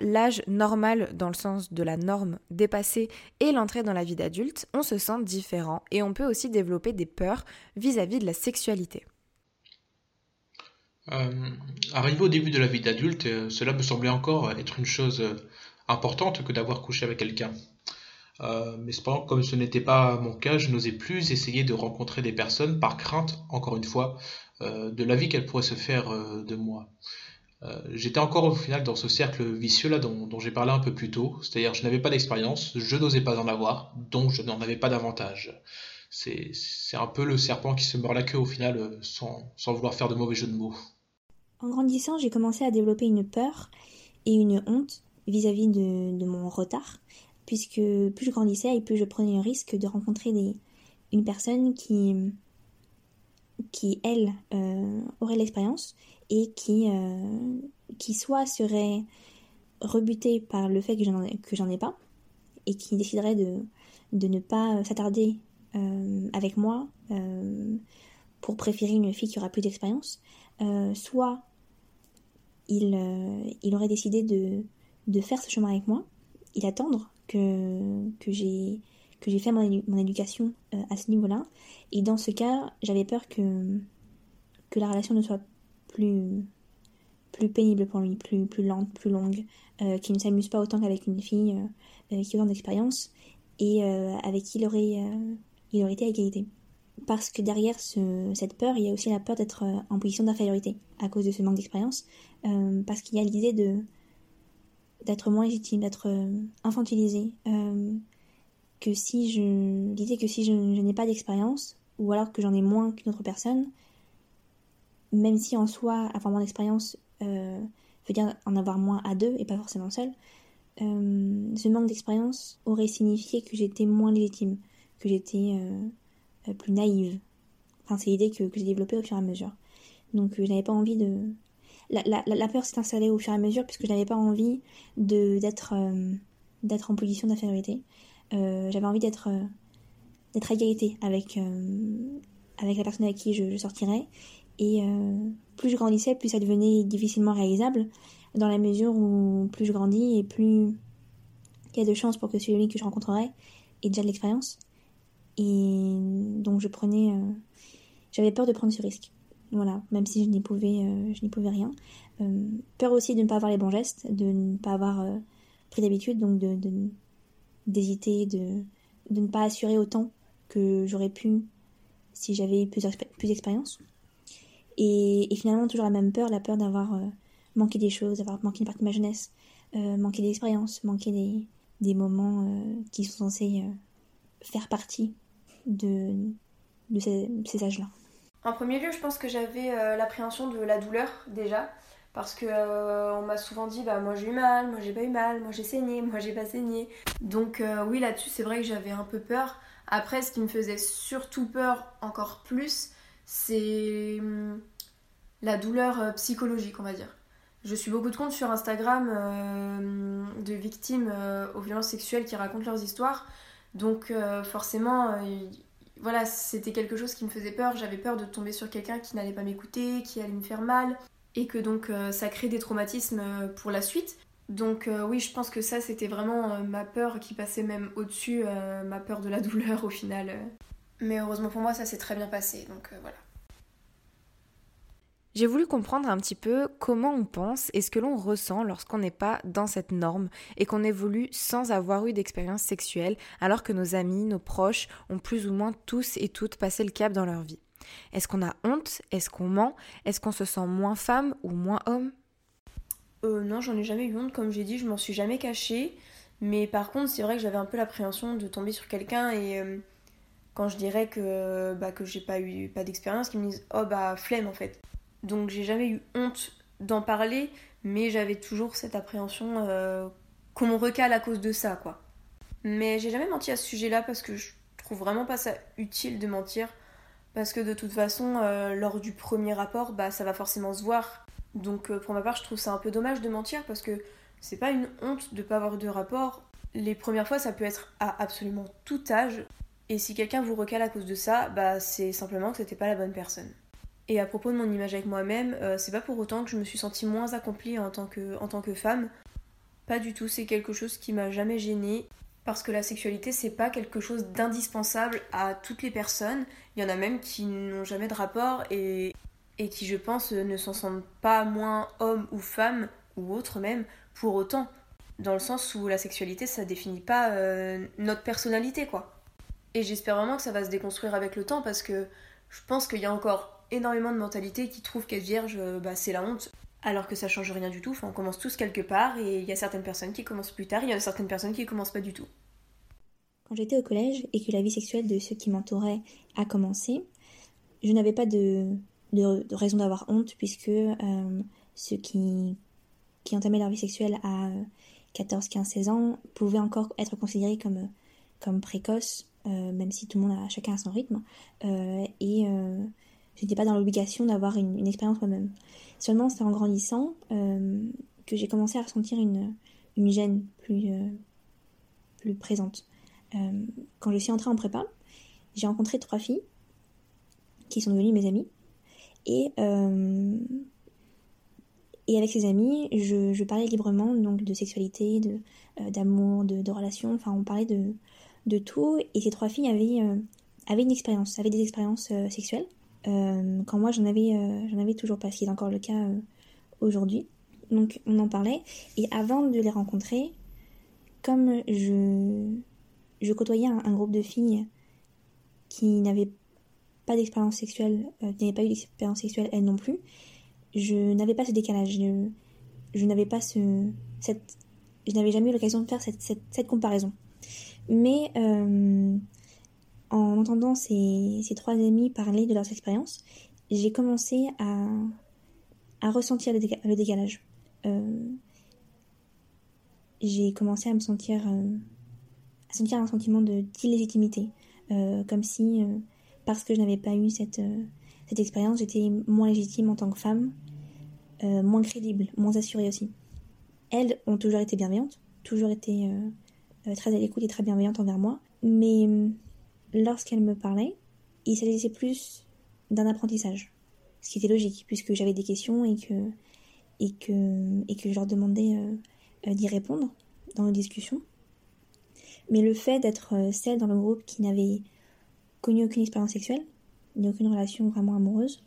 L'âge normal dans le sens de la norme dépassé et l'entrée dans la vie d'adulte, on se sent différent et on peut aussi développer des peurs vis-à-vis de la sexualité. Euh, arrivé au début de la vie d'adulte, euh, cela me semblait encore être une chose euh, importante que d'avoir couché avec quelqu'un. mais cependant, comme ce n'était pas mon cas, je n'osais plus essayer de rencontrer des personnes par crainte, encore une fois, de l'avis qu'elles pourraient se faire de moi. Euh, j'étais encore au final dans ce cercle vicieux là dont, j'ai parlé un peu plus tôt, c'est-à-dire je n'avais pas d'expérience, je n'osais pas en avoir, donc je n'en avais pas d'avantage. C'est un peu le serpent qui se mord la queue au final euh, sans, sans vouloir faire de mauvais jeux de mots. En grandissant, j'ai commencé à développer une peur et une honte vis-à-vis de, mon retard, puisque plus je grandissais et plus je prenais le risque de rencontrer des, une personne qui, qui elle, euh, aurait l'expérience et qui, euh, qui soit serait rebuté par le fait que j'en, ai pas et qui déciderait de, de ne pas s'attarder euh, avec moi euh, pour préférer une fille qui aura plus d'expérience, soit il, il aurait décidé de, de faire ce chemin avec moi et d'attendre que, que j'ai que j'ai fait mon, mon éducation à ce niveau-là. Et dans ce cas, j'avais peur que, que la relation ne soit plus, plus pénible pour lui, plus, plus lente, plus longue, euh, qui ne s'amuse pas autant qu'avec une fille euh, euh, qui autant d'expérience et avec qui il aurait, il aurait été à égalité. Parce que derrière cette peur, il y a aussi la peur d'être en position d'infériorité à cause de ce manque d'expérience, parce qu'il y a l'idée de d'être moins légitime, d'être infantilisé, que si je l'idée que si je n'ai pas d'expérience, ou alors que j'en ai moins qu'une autre personne, même si en soi, avoir moins d'expérience euh, veut dire en avoir moins à deux et pas forcément seul, euh, ce manque d'expérience aurait signifié que j'étais moins légitime, que j'étais euh, plus naïve. Enfin, c'est l'idée que, j'ai développée au fur et à mesure. Donc, je n'avais pas envie de. La, peur s'est installée au fur et à mesure puisque je n'avais pas envie d'être en position d'infériorité. J'avais envie d'être d'être à égalité avec, avec la personne avec qui je sortirais et euh, plus je grandissais, plus ça devenait difficilement réalisable, dans la mesure où plus je grandis et plus il y a de chances pour que celui que je rencontrerai ait déjà de l'expérience. Et donc je prenais... Euh, j'avais peur de prendre ce risque. Voilà, même si je n'y pouvais, euh, pouvais rien. peur aussi de ne pas avoir les bons gestes, de ne pas avoir pris d'habitude, donc d'hésiter, de, de, ne pas assurer autant que j'aurais pu si j'avais plus d'expérience. Et, finalement, toujours la même peur, la peur d'avoir euh, manqué des choses, d'avoir manqué une partie de ma jeunesse, euh, manqué d'expérience, manqué des, des moments euh, qui sont censés faire partie de, de ces, ces âges-là. En premier lieu, je pense que j'avais l'appréhension de la douleur déjà, parce que euh, on m'a souvent dit bah moi j'ai eu mal, moi j'ai pas eu mal, moi j'ai saigné, *laughs* moi j'ai pas saigné. Donc euh, oui là-dessus c'est vrai que j'avais un peu peur. Après ce qui me faisait surtout peur encore plus c'est hum, la douleur euh, psychologique on va dire. Je suis beaucoup de comptes sur Instagram de victimes aux violences sexuelles qui racontent leurs histoires. Donc forcément voilà, c'était quelque chose qui me faisait peur. J'avais peur de tomber sur quelqu'un qui n'allait pas m'écouter, qui allait me faire mal et que donc euh, ça crée des traumatismes euh, pour la suite. Donc euh, oui, je pense que ça c'était vraiment ma peur qui passait même au-dessus, ma peur de la *laughs* douleur au final. Mais heureusement pour moi, ça s'est très bien passé, donc voilà. J'ai voulu comprendre un petit peu comment on pense et ce que l'on ressent lorsqu'on n'est pas dans cette norme et qu'on évolue sans avoir eu d'expérience sexuelle alors que nos amis, nos proches ont plus ou moins tous et toutes passé le cap dans leur vie. Est-ce qu'on a honte? Est-ce qu'on ment? Est-ce qu'on se sent moins femme ou moins homme? Euh, Non, j'en ai jamais eu honte, comme j'ai dit, je m'en suis jamais cachée. Mais par contre, c'est vrai que j'avais un peu l'appréhension de tomber sur quelqu'un et euh, quand je dirais que, bah, que j'ai pas eu pas d'expérience, qu'ils me disent oh bah flemme en fait. Donc j'ai jamais eu honte d'en parler, mais j'avais toujours cette appréhension euh, qu'on me recale à cause de ça quoi. Mais j'ai jamais menti à ce sujet-là parce que je trouve vraiment pas ça utile de mentir parce que de toute façon, euh, lors du premier rapport, bah, ça va forcément se voir. Donc euh, pour ma part, je trouve ça un peu dommage de mentir parce que c'est pas une honte de pas avoir de rapport. Les premières fois, ça peut être à absolument tout âge. Et si quelqu'un vous recale à cause de ça, bah c'est simplement que c'était pas la bonne personne. Et à propos de mon image avec moi-même, euh, c'est pas pour autant que je me suis sentie moins accomplie en tant que, en tant que femme. Pas du tout, c'est quelque chose qui m'a jamais gênée parce que la sexualité c'est pas quelque chose d'indispensable à toutes les personnes. Il y en a même qui n'ont jamais de rapport et, et qui je pense ne s'en sentent pas moins homme ou femme ou autre même pour autant. Dans le sens où la sexualité ça définit pas euh, notre personnalité quoi. Et j'espère vraiment que ça va se déconstruire avec le temps parce que je pense qu'il y a encore énormément de mentalités qui trouvent qu'être vierge bah, c'est la honte alors que ça change rien du tout. Enfin, on commence tous quelque part et il y a certaines personnes qui commencent plus tard, il y a certaines personnes qui commencent pas du tout. Quand j'étais au collège et que la vie sexuelle de ceux qui m'entouraient a commencé, je n'avais pas de, raison d'avoir honte puisque euh, ceux qui, qui entamaient leur vie sexuelle à 14, 15, 16 ans pouvaient encore être considérés comme, comme précoces, euh, même si tout le monde a chacun à son rythme. Euh, et je n'étais pas dans l'obligation d'avoir une, expérience moi-même. Seulement, c'est en grandissant euh, que j'ai commencé à ressentir une, gêne plus, euh, présente. Euh, quand je suis entrée en prépa, j'ai rencontré trois filles qui sont devenues mes amies. Et, avec ces amies, je, je, parlais librement donc de sexualité, de, d'amour, de, de relations. Enfin, on parlait de, de tout. Et ces trois filles avaient, avaient une expérience, avaient des expériences sexuelles. Euh, quand moi j'en avais, euh, avais toujours pas, ce qui est encore le cas euh, aujourd'hui. Donc on en parlait. Et avant de les rencontrer, comme je, je côtoyais un, groupe de filles qui n'avaient pas d'expérience sexuelle, qui n'avaient pas eu d'expérience sexuelle elles non plus, je n'avais pas ce décalage. Je, je n'avais pas ce, cette, je n'avais jamais eu l'occasion de faire cette, cette, cette comparaison. Mais en entendant ces, trois amis parler de leurs expériences, j'ai commencé à, ressentir le, décalage. Euh, j'ai commencé à me sentir, euh, à sentir un sentiment d'illégitimité, euh, comme si, parce que je n'avais pas eu cette, cette expérience, j'étais moins légitime en tant que femme, moins crédible, moins assurée aussi. Elles ont toujours été bienveillantes, toujours été très à l'écoute et très bienveillantes envers moi, mais lorsqu'elle me parlait, il s'agissait plus d'un apprentissage. Ce qui était logique, puisque j'avais des questions et que, et que, et que je leur demandais euh, euh, d'y répondre dans nos discussions. Mais le fait d'être euh, celle dans le groupe qui n'avait connu aucune expérience sexuelle, ni aucune relation vraiment amoureuse,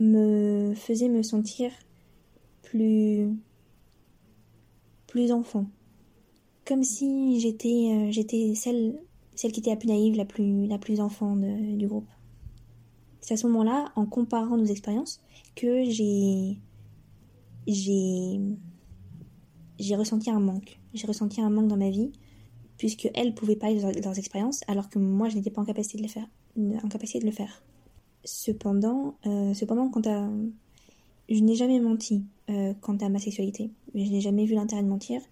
me faisait me sentir plus plus enfant comme si j'étais j'étais celle celle qui était la plus naïve, la plus, la plus enfant du groupe. C'est à ce moment-là, en comparant nos expériences, que j'ai, j'ai, j'ai ressenti un manque. J'ai ressenti un manque dans ma vie, puisque elles pouvaient parler de leurs, expériences, alors que moi, je n'étais pas en capacité de le faire. En capacité de le faire. Cependant, euh, cependant, quant à, je n'ai jamais menti quant à ma sexualité. Je n'ai jamais vu l'intérêt de mentir.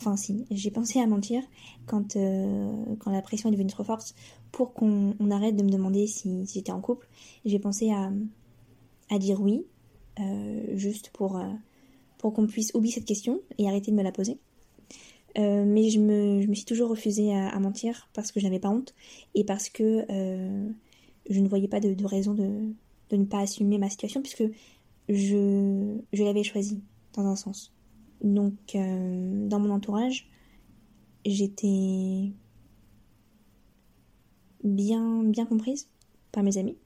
Enfin, si, j'ai pensé à mentir quand, quand la pression est devenue trop forte pour qu'on arrête de me demander si, j'étais en couple. J'ai pensé à, à dire oui, juste pour, pour qu'on puisse oublier cette question et arrêter de me la poser. Euh, mais je me, je me, suis toujours refusée à, mentir parce que je n'avais pas honte et parce que euh, je ne voyais pas de, raison de, de, ne pas assumer ma situation puisque je, je l'avais choisi dans un sens. Donc euh, dans mon entourage, j'étais bien, bien comprise par mes amis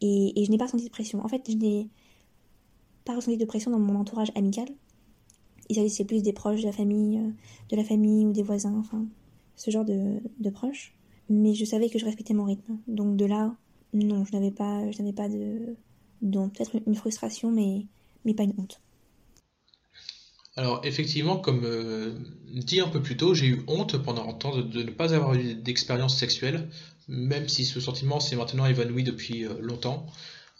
et, je n'ai pas senti de pression. En fait, je n'ai pas ressenti de pression dans mon entourage amical il s'agissait plus des proches de la famille, euh, de la famille ou des voisins, enfin, ce genre de, proches. Mais je savais que je respectais mon rythme. Donc de là, non, je n'avais pas, je n'avais pas de, donc peut-être une frustration, mais, mais pas une honte. Alors effectivement, comme euh, dit un peu plus tôt, j'ai eu honte pendant un temps de, ne pas avoir eu d'expérience sexuelle, même si ce sentiment s'est maintenant évanoui depuis euh, longtemps.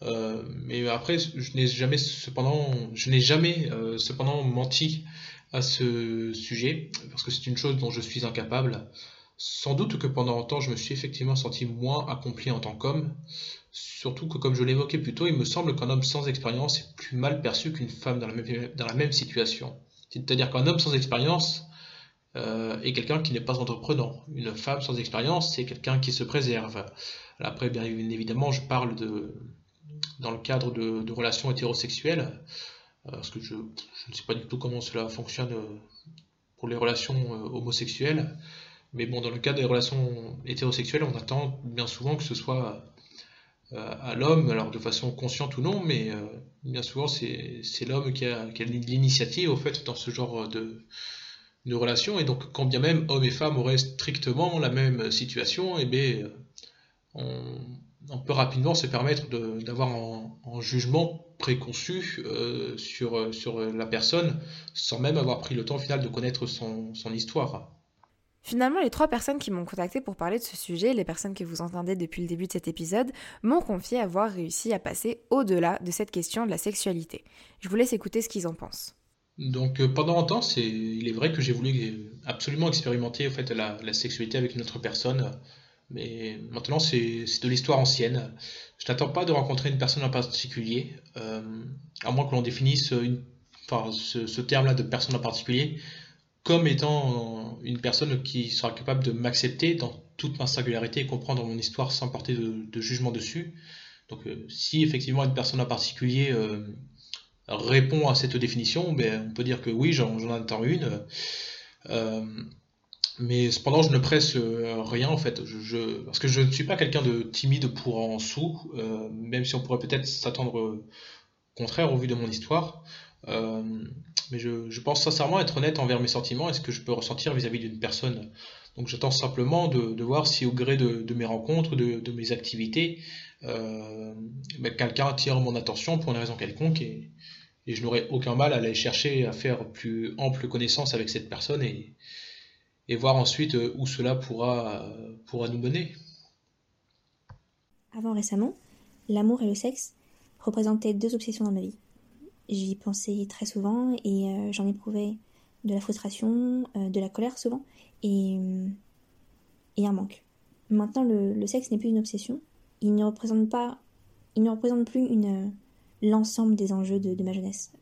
Euh, mais après, je n'ai jamais cependant, je n'ai jamais cependant menti à ce sujet parce que c'est une chose dont je suis incapable. Sans doute que pendant un temps, je me suis effectivement senti moins accompli en tant qu'homme. Surtout que, comme je l'évoquais plus tôt, il me semble qu'un homme sans expérience est plus mal perçu qu'une femme dans la même situation. C'est-à-dire qu'un homme sans expérience euh, est quelqu'un qui n'est pas entreprenant. Une femme sans expérience, c'est quelqu'un qui se préserve. Après, bien évidemment, je parle de, dans le cadre de, relations hétérosexuelles, euh, parce que je, ne sais pas du tout comment cela fonctionne euh, pour les relations homosexuelles, mais bon, dans le cadre des relations hétérosexuelles, on attend bien souvent que ce soit à l'homme, alors de façon consciente ou non, mais bien souvent c'est l'homme qui a, l'initiative au fait dans ce genre de, de relation, et donc quand bien même hommes et femmes auraient strictement la même situation, eh bien on, on peut rapidement se permettre d'avoir un, jugement préconçu euh, sur, sur la personne sans même avoir pris le temps au final de connaître son, son histoire. Finalement, les trois personnes qui m'ont contacté pour parler de ce sujet, les personnes que vous entendez depuis le début de cet épisode, m'ont confié avoir réussi à passer au-delà de cette question de la sexualité. Je vous laisse écouter ce qu'ils en pensent. Donc euh, pendant un temps, c'est, il est vrai que j'ai voulu absolument expérimenter en fait, la, sexualité avec une autre personne, mais maintenant, c'est de l'histoire ancienne. Je n'attends pas de rencontrer une personne en particulier, euh, à moins que l'on définisse enfin, ce, terme-là de personne en particulier comme étant une personne qui sera capable de m'accepter dans toute ma singularité et comprendre mon histoire sans porter de, jugement dessus. Donc euh, si effectivement une personne en particulier euh, répond à cette définition, ben, on peut dire que oui, j'en attends une. Mais cependant, je ne presse euh, rien en fait, je, parce que je ne suis pas quelqu'un de timide pour en sous, euh, même si on pourrait peut-être s'attendre au contraire au vu de mon histoire. Euh, mais je, pense sincèrement être honnête envers mes sentiments et ce que je peux ressentir vis-à-vis d'une personne. Donc j'attends simplement de, voir si au gré de, mes rencontres, de, mes activités, ben, quelqu'un attire mon attention pour une raison quelconque et, je n'aurai aucun mal à aller chercher à faire plus ample connaissance avec cette personne et, voir ensuite euh, où cela euh, pourra nous mener. Avant récemment, l'amour et le sexe représentaient deux obsessions dans ma vie. J'y pensais très souvent et euh, j'en éprouvais de la frustration, de la colère souvent et, et un manque. Maintenant, le, sexe n'est plus une obsession. Il ne représente pas, il ne représente plus l'ensemble des enjeux de, ma jeunesse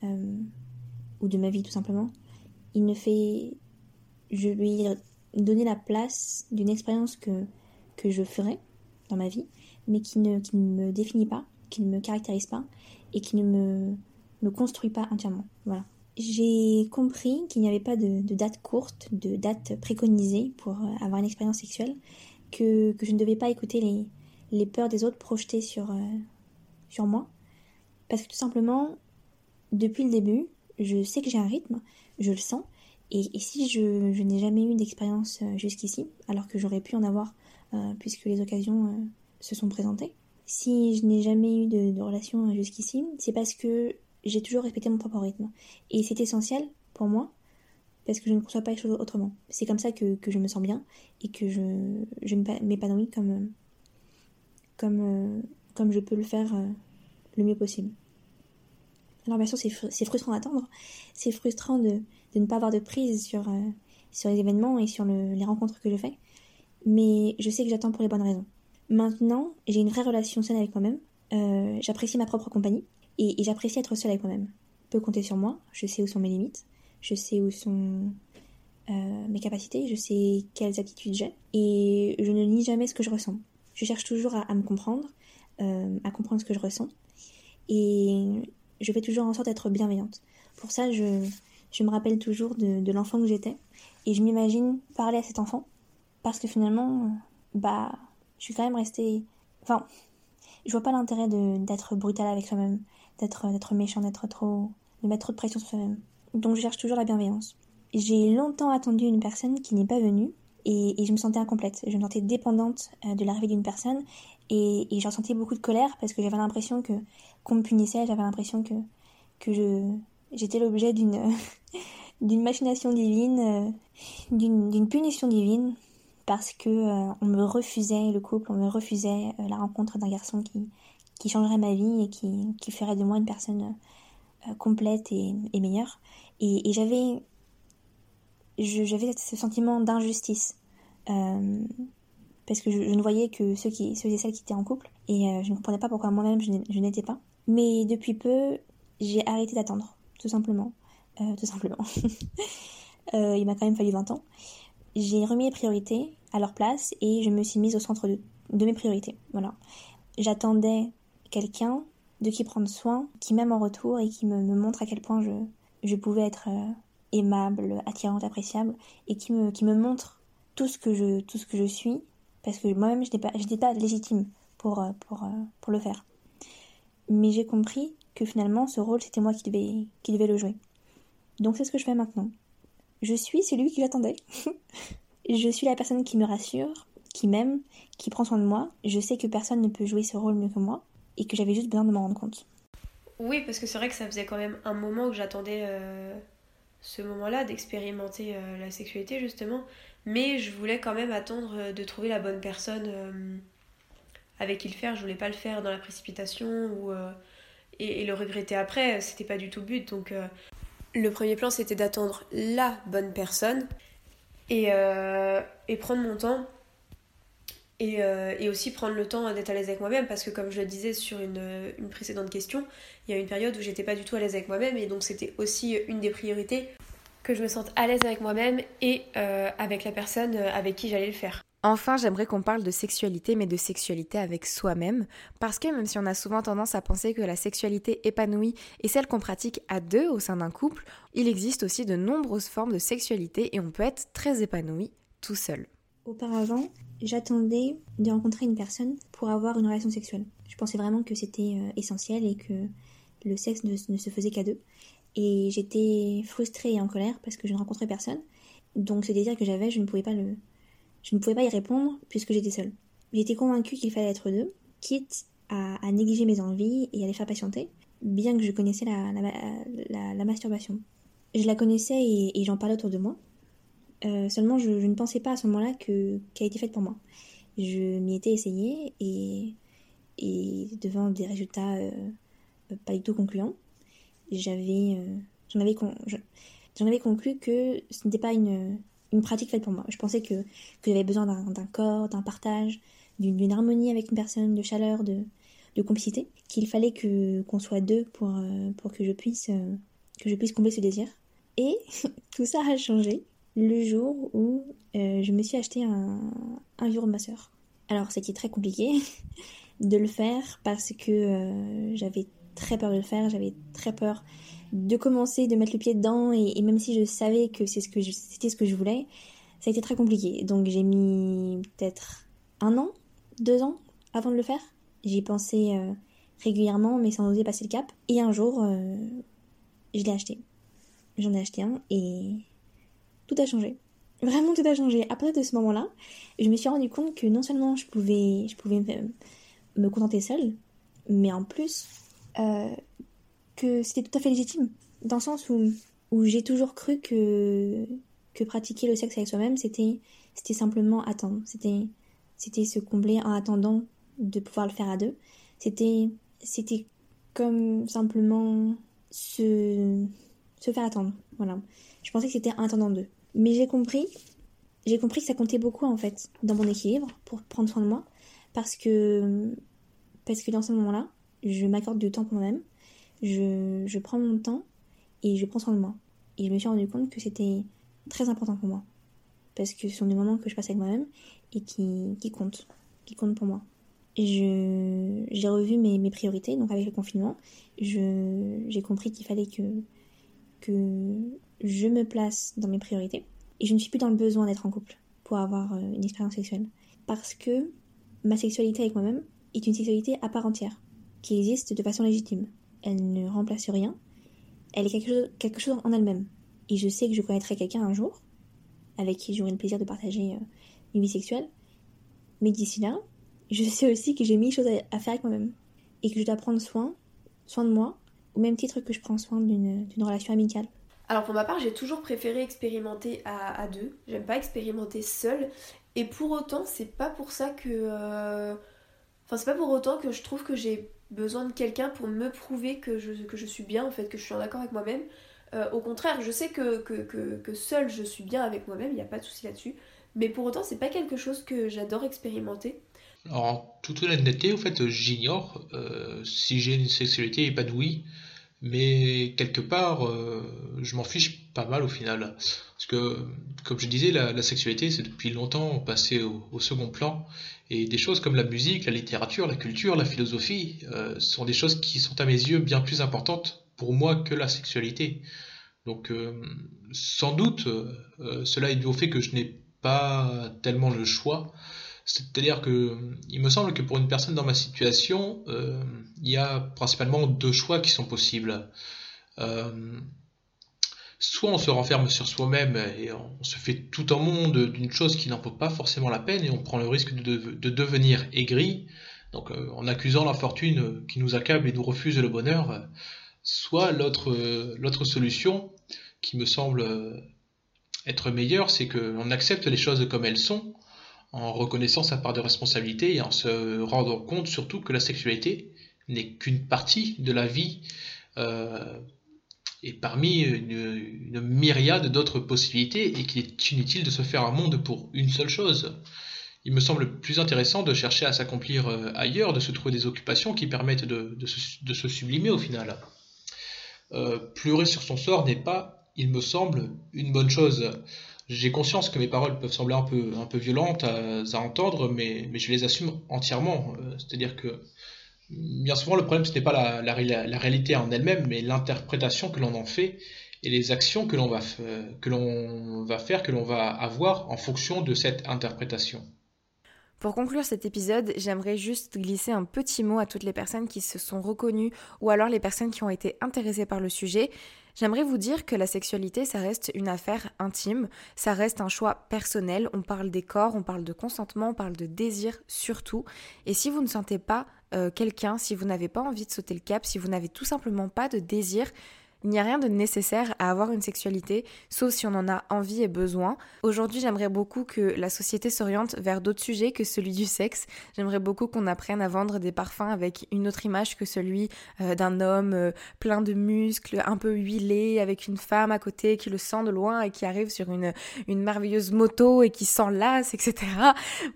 ou de ma vie tout simplement. Il ne fait je lui donner la place d'une expérience que, que je ferai dans ma vie, mais qui ne, qui ne me définit pas, qui ne me caractérise pas et qui ne me, me construit pas entièrement. Voilà. J'ai compris qu'il n'y avait pas de, de, date courte, de date préconisée pour euh, avoir une expérience sexuelle, que, que je ne devais pas écouter les, les peurs des autres projetées sur, euh, sur moi. Parce que tout simplement, depuis le début, je sais que j'ai un rythme, je le sens, et, si je, n'ai jamais eu d'expérience euh, jusqu'ici, alors que j'aurais pu en avoir puisque les occasions se sont présentées, si je n'ai jamais eu de, relation jusqu'ici, c'est parce que j'ai toujours respecté mon propre rythme. Et c'est essentiel pour moi parce que je ne conçois pas les choses autrement. C'est comme ça que, je me sens bien et que je, je m'épanouis comme, je peux le faire le mieux possible. Alors bien sûr, c'est frustrant d'attendre, c'est frustrant de, ne pas avoir de prise sur, euh, les événements et sur les rencontres que je fais, mais je sais que j'attends pour les bonnes raisons. Maintenant, j'ai une vraie relation saine avec moi-même, euh, j'apprécie ma propre compagnie, et, j'apprécie être seule avec moi-même. Peut compter sur moi, je sais où sont mes limites, je sais où sont euh, mes capacités, je sais quelles aptitudes j'ai, et je ne nie jamais ce que je ressens. Je cherche toujours à, me comprendre, euh, à comprendre ce que je ressens, et je fais toujours en sorte d'être bienveillante. Pour ça, je, je me rappelle toujours de, de l'enfant que j'étais, et je m'imagine parler à cet enfant, parce que finalement, bah, je suis quand même restée... Enfin, je vois pas l'intérêt d'être brutale avec soi-même, d'être méchant, d'être trop... de mettre trop de pression sur soi-même. Donc je cherche toujours la bienveillance. J'ai longtemps attendu une personne qui n'est pas venue et, je me sentais incomplète. Je me sentais dépendante euh, de l'arrivée d'une personne et, j'en sentais beaucoup de colère parce que j'avais l'impression que qu'on me punissait, j'avais l'impression que que je j'étais l'objet d'une *laughs* d'une machination divine, euh, d'une punition divine parce que euh, on me refusait le couple, on me refusait la rencontre d'un garçon qui qui changerait ma vie et qui, ferait de moi une personne complète et, meilleure. Et, j'avais j'avais ce sentiment d'injustice. Euh, parce que je, ne voyais que ceux, et celles qui étaient en couple. Et euh, je ne comprenais pas pourquoi moi-même je n'étais pas. Mais depuis peu, j'ai arrêté d'attendre, tout simplement. Euh, tout simplement. *laughs* il m'a quand même fallu 20 ans. J'ai remis les priorités à leur place et je me suis mise au centre de, de mes priorités. Voilà. J'attendais quelqu'un de qui prendre soin, qui m'aime en retour et qui me, montre à quel point je, pouvais être aimable, attirante, appréciable, et qui me, montre tout ce que je, que suis, parce que moi-même, je n'étais pas, légitime pour, euh, euh, pour le faire. Mais j'ai compris que finalement, ce rôle, c'était moi qui devais, qui devais le jouer. Donc c'est ce que je fais maintenant. Je suis celui qui j'attendais. *laughs* je suis la personne qui me rassure, qui m'aime, qui prend soin de moi. Je sais que personne ne peut jouer ce rôle mieux que moi, et que j'avais juste besoin de m'en rendre compte. Oui, parce que c'est vrai que ça faisait quand même un moment que j'attendais euh, ce moment-là d'expérimenter euh, la sexualité justement, mais je voulais quand même attendre euh, de trouver la bonne personne avec qui le faire. Je voulais pas le faire dans la précipitation ou et, le regretter après. C'était pas du tout le but. Donc le premier plan c'était d'attendre la bonne personne et, et prendre mon temps euh, et, aussi prendre le temps d'être à l'aise avec moi-même parce que comme je le disais sur une, une précédente question, il y a une période où j'étais pas du tout à l'aise avec moi-même et donc c'était aussi une des priorités que je me sente à l'aise avec moi-même et euh, avec la personne avec qui j'allais le faire. Enfin, j'aimerais qu'on parle de sexualité, mais de sexualité avec soi-même, parce que même si on a souvent tendance à penser que la sexualité épanouie est celle qu'on pratique à deux au sein d'un couple, il existe aussi de nombreuses formes de sexualité et on peut être très épanoui tout seul. Auparavant, j'attendais de rencontrer une personne pour avoir une relation sexuelle. Je pensais vraiment que c'était euh, essentiel et que le sexe ne, se faisait qu'à deux. Et j'étais frustrée et en colère parce que je ne rencontrais personne. Donc ce désir que j'avais, je ne pouvais pas le, je ne pouvais pas y répondre puisque j'étais seule. J'étais convaincue qu'il fallait être deux, quitte à, négliger mes envies et à les faire patienter, bien que je connaissais la, la, masturbation. Je la connaissais et j'en parlais autour de moi, euh, seulement, je, ne pensais pas à ce moment-là que qu'elle a été faite pour moi. Je m'y étais essayée et, devant des résultats euh, pas du tout concluants, j'avais, euh, j'en avais, conclu que ce n'était pas une, une pratique faite pour moi. Je pensais que, j'avais besoin d'un, corps, d'un partage, d'une, harmonie avec une personne, de chaleur, de, complicité, qu'il fallait qu'on soit deux pour, pour que je puisse que je puisse combler ce désir. Et *laughs* tout ça a changé le jour où euh, je me suis acheté un, un de ma soeur. Alors c'était très compliqué *laughs* de le faire parce que euh, j'avais très peur de le faire, j'avais très peur de commencer, de mettre le pied dedans et, même si je savais que c'est ce que c'était ce que je voulais, ça a été très compliqué. Donc j'ai mis peut-être un an, deux ans avant de le faire. J'y pensais euh, régulièrement mais sans oser passer le cap. Et un jour, je l'ai acheté. J'en ai acheté un et tout a changé. Vraiment tout a changé. À partir de ce moment-là, je me suis rendu compte que non seulement je pouvais, je pouvais me, contenter seule, mais en plus euh, que c'était tout à fait légitime. Dans le sens où, où j'ai toujours cru que, que pratiquer le sexe avec soi-même, c'était, simplement attendre. C'était, c'était se combler en attendant de pouvoir le faire à deux. C'était, c'était comme simplement se, se faire attendre. Voilà. Je pensais que c'était un attendant d'eux. Mais j'ai compris, j'ai compris que ça comptait beaucoup en fait dans mon équilibre pour prendre soin de moi. Parce que, parce que dans ce moment-là, je m'accorde du temps pour moi-même, je, je prends mon temps et je prends soin de moi. Et je me suis rendu compte que c'était très important pour moi. Parce que ce sont des moments que je passe avec moi-même et qui, qui comptent, qui comptent pour moi. J'ai revu mes, mes, priorités, donc avec le confinement, j'ai compris qu'il fallait que, que je me place dans mes priorités. Et je ne suis plus dans le besoin d'être en couple pour avoir euh, une expérience sexuelle. Parce que ma sexualité avec moi-même est une sexualité à part entière, qui existe de façon légitime. Elle ne remplace rien, elle est quelque chose, en elle-même. Et je sais que je connaîtrai quelqu'un un jour, avec qui j'aurai le plaisir de partager euh, une vie sexuelle. Mais d'ici là, je sais aussi que j'ai mille choses à faire avec moi-même. Et que je dois prendre soin, soin de moi, au même titre que je prends soin d'une relation amicale. Alors pour ma part, j'ai toujours préféré expérimenter à, deux. J'aime pas expérimenter seule. Et pour autant, c'est pas pour ça que. Euh, enfin, c'est pas pour autant que je trouve que j'ai besoin de quelqu'un pour me prouver que je, suis bien, en fait, que je suis en accord avec moi-même. Euh, au contraire, je sais que, que seule je suis bien avec moi-même, il n'y a pas de souci là-dessus. Mais pour autant, c'est pas quelque chose que j'adore expérimenter. Alors, en toute honnêteté, au fait, j'ignore euh, si j'ai une sexualité épanouie mais quelque part, euh, je m'en fiche pas mal au final. Parce que, comme je disais, la, sexualité, c'est depuis longtemps passé au, second plan. Et des choses comme la musique, la littérature, la culture, la philosophie, euh, sont des choses qui sont à mes yeux bien plus importantes pour moi que la sexualité. Donc, sans doute, cela est dû au fait que je n'ai pas tellement le choix c'est-à-dire que il me semble que pour une personne dans ma situation, euh, il y a principalement deux choix qui sont possibles. Euh, soit on se renferme sur soi-même et on se fait tout un monde d'une chose qui n'en vaut pas forcément la peine et on prend le risque de, devenir aigri, donc euh, en accusant la fortune qui nous accable et nous refuse le bonheur. Soit l'autre solution qui me semble être meilleure, c'est qu'on accepte les choses comme elles sont en reconnaissant sa part de responsabilité et en se rendant compte surtout que la sexualité n'est qu'une partie de la vie euh, et parmi une, myriade d'autres possibilités et qu'il est inutile de se faire un monde pour une seule chose. Il me semble plus intéressant de chercher à s'accomplir euh, ailleurs, de se trouver des occupations qui permettent de, se, sublimer au final. Euh, pleurer sur son sort n'est pas, il me semble, une bonne chose. J'ai conscience que mes paroles peuvent sembler un peu, un peu violentes à, entendre, mais, mais, je les assume entièrement. Euh, c'est-à-dire que bien souvent, le problème, ce n'est pas la, la, la, réalité en elle-même, mais l'interprétation que l'on en fait et les actions que l'on va, que l'on va faire, que l'on va avoir en fonction de cette interprétation. Pour conclure cet épisode, j'aimerais juste glisser un petit mot à toutes les personnes qui se sont reconnues ou alors les personnes qui ont été intéressées par le sujet. J'aimerais vous dire que la sexualité, ça reste une affaire intime, ça reste un choix personnel, on parle des corps, on parle de consentement, on parle de désir surtout. Et si vous ne sentez pas euh, quelqu'un, si vous n'avez pas envie de sauter le cap, si vous n'avez tout simplement pas de désir, il n'y a rien de nécessaire à avoir une sexualité, sauf si on en a envie et besoin. Aujourd'hui, j'aimerais beaucoup que la société s'oriente vers d'autres sujets que celui du sexe. J'aimerais beaucoup qu'on apprenne à vendre des parfums avec une autre image que celui euh, d'un homme euh, plein de muscles, un peu huilé, avec une femme à côté qui le sent de loin et qui arrive sur une, une merveilleuse moto et qui s'enlace, etc.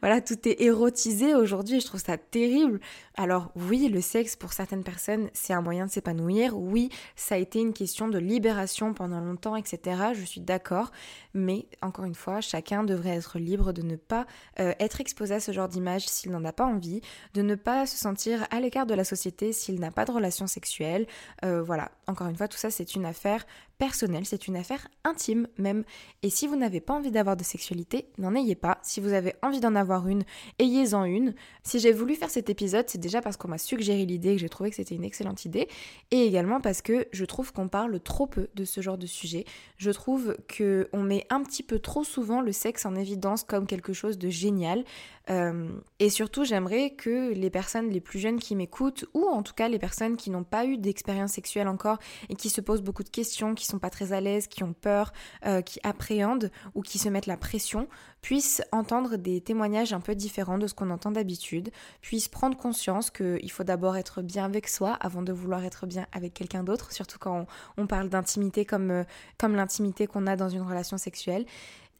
Voilà, tout est érotisé aujourd'hui je trouve ça terrible. Alors oui, le sexe pour certaines personnes, c'est un moyen de s'épanouir. Oui, ça a été une question de libération pendant longtemps, etc. Je suis d'accord. Mais encore une fois, chacun devrait être libre de ne pas euh, être exposé à ce genre d'image s'il n'en a pas envie, de ne pas se sentir à l'écart de la société s'il n'a pas de relation sexuelle. Euh, voilà, encore une fois, tout ça c'est une affaire personnelle, c'est une affaire intime même. Et si vous n'avez pas envie d'avoir de sexualité, n'en ayez pas. Si vous avez envie d'en avoir une, ayez-en une. Si j'ai voulu faire cet épisode, c'est déjà parce qu'on m'a suggéré l'idée, que j'ai trouvé que c'était une excellente idée, et également parce que je trouve qu'on parle trop peu de ce genre de sujet. Je trouve qu'on met un petit peu trop souvent le sexe en évidence comme quelque chose de génial. Euh, et surtout, j'aimerais que les personnes les plus jeunes qui m'écoutent, ou en tout cas les personnes qui n'ont pas eu d'expérience sexuelle encore et qui se posent beaucoup de questions, qui sont pas très à l'aise, qui ont peur, euh, qui appréhendent ou qui se mettent la pression, puissent entendre des témoignages un peu différents de ce qu'on entend d'habitude, puissent prendre conscience qu'il faut d'abord être bien avec soi avant de vouloir être bien avec quelqu'un d'autre, surtout quand on, parle d'intimité comme, euh, comme l'intimité qu'on a dans une relation sexuelle.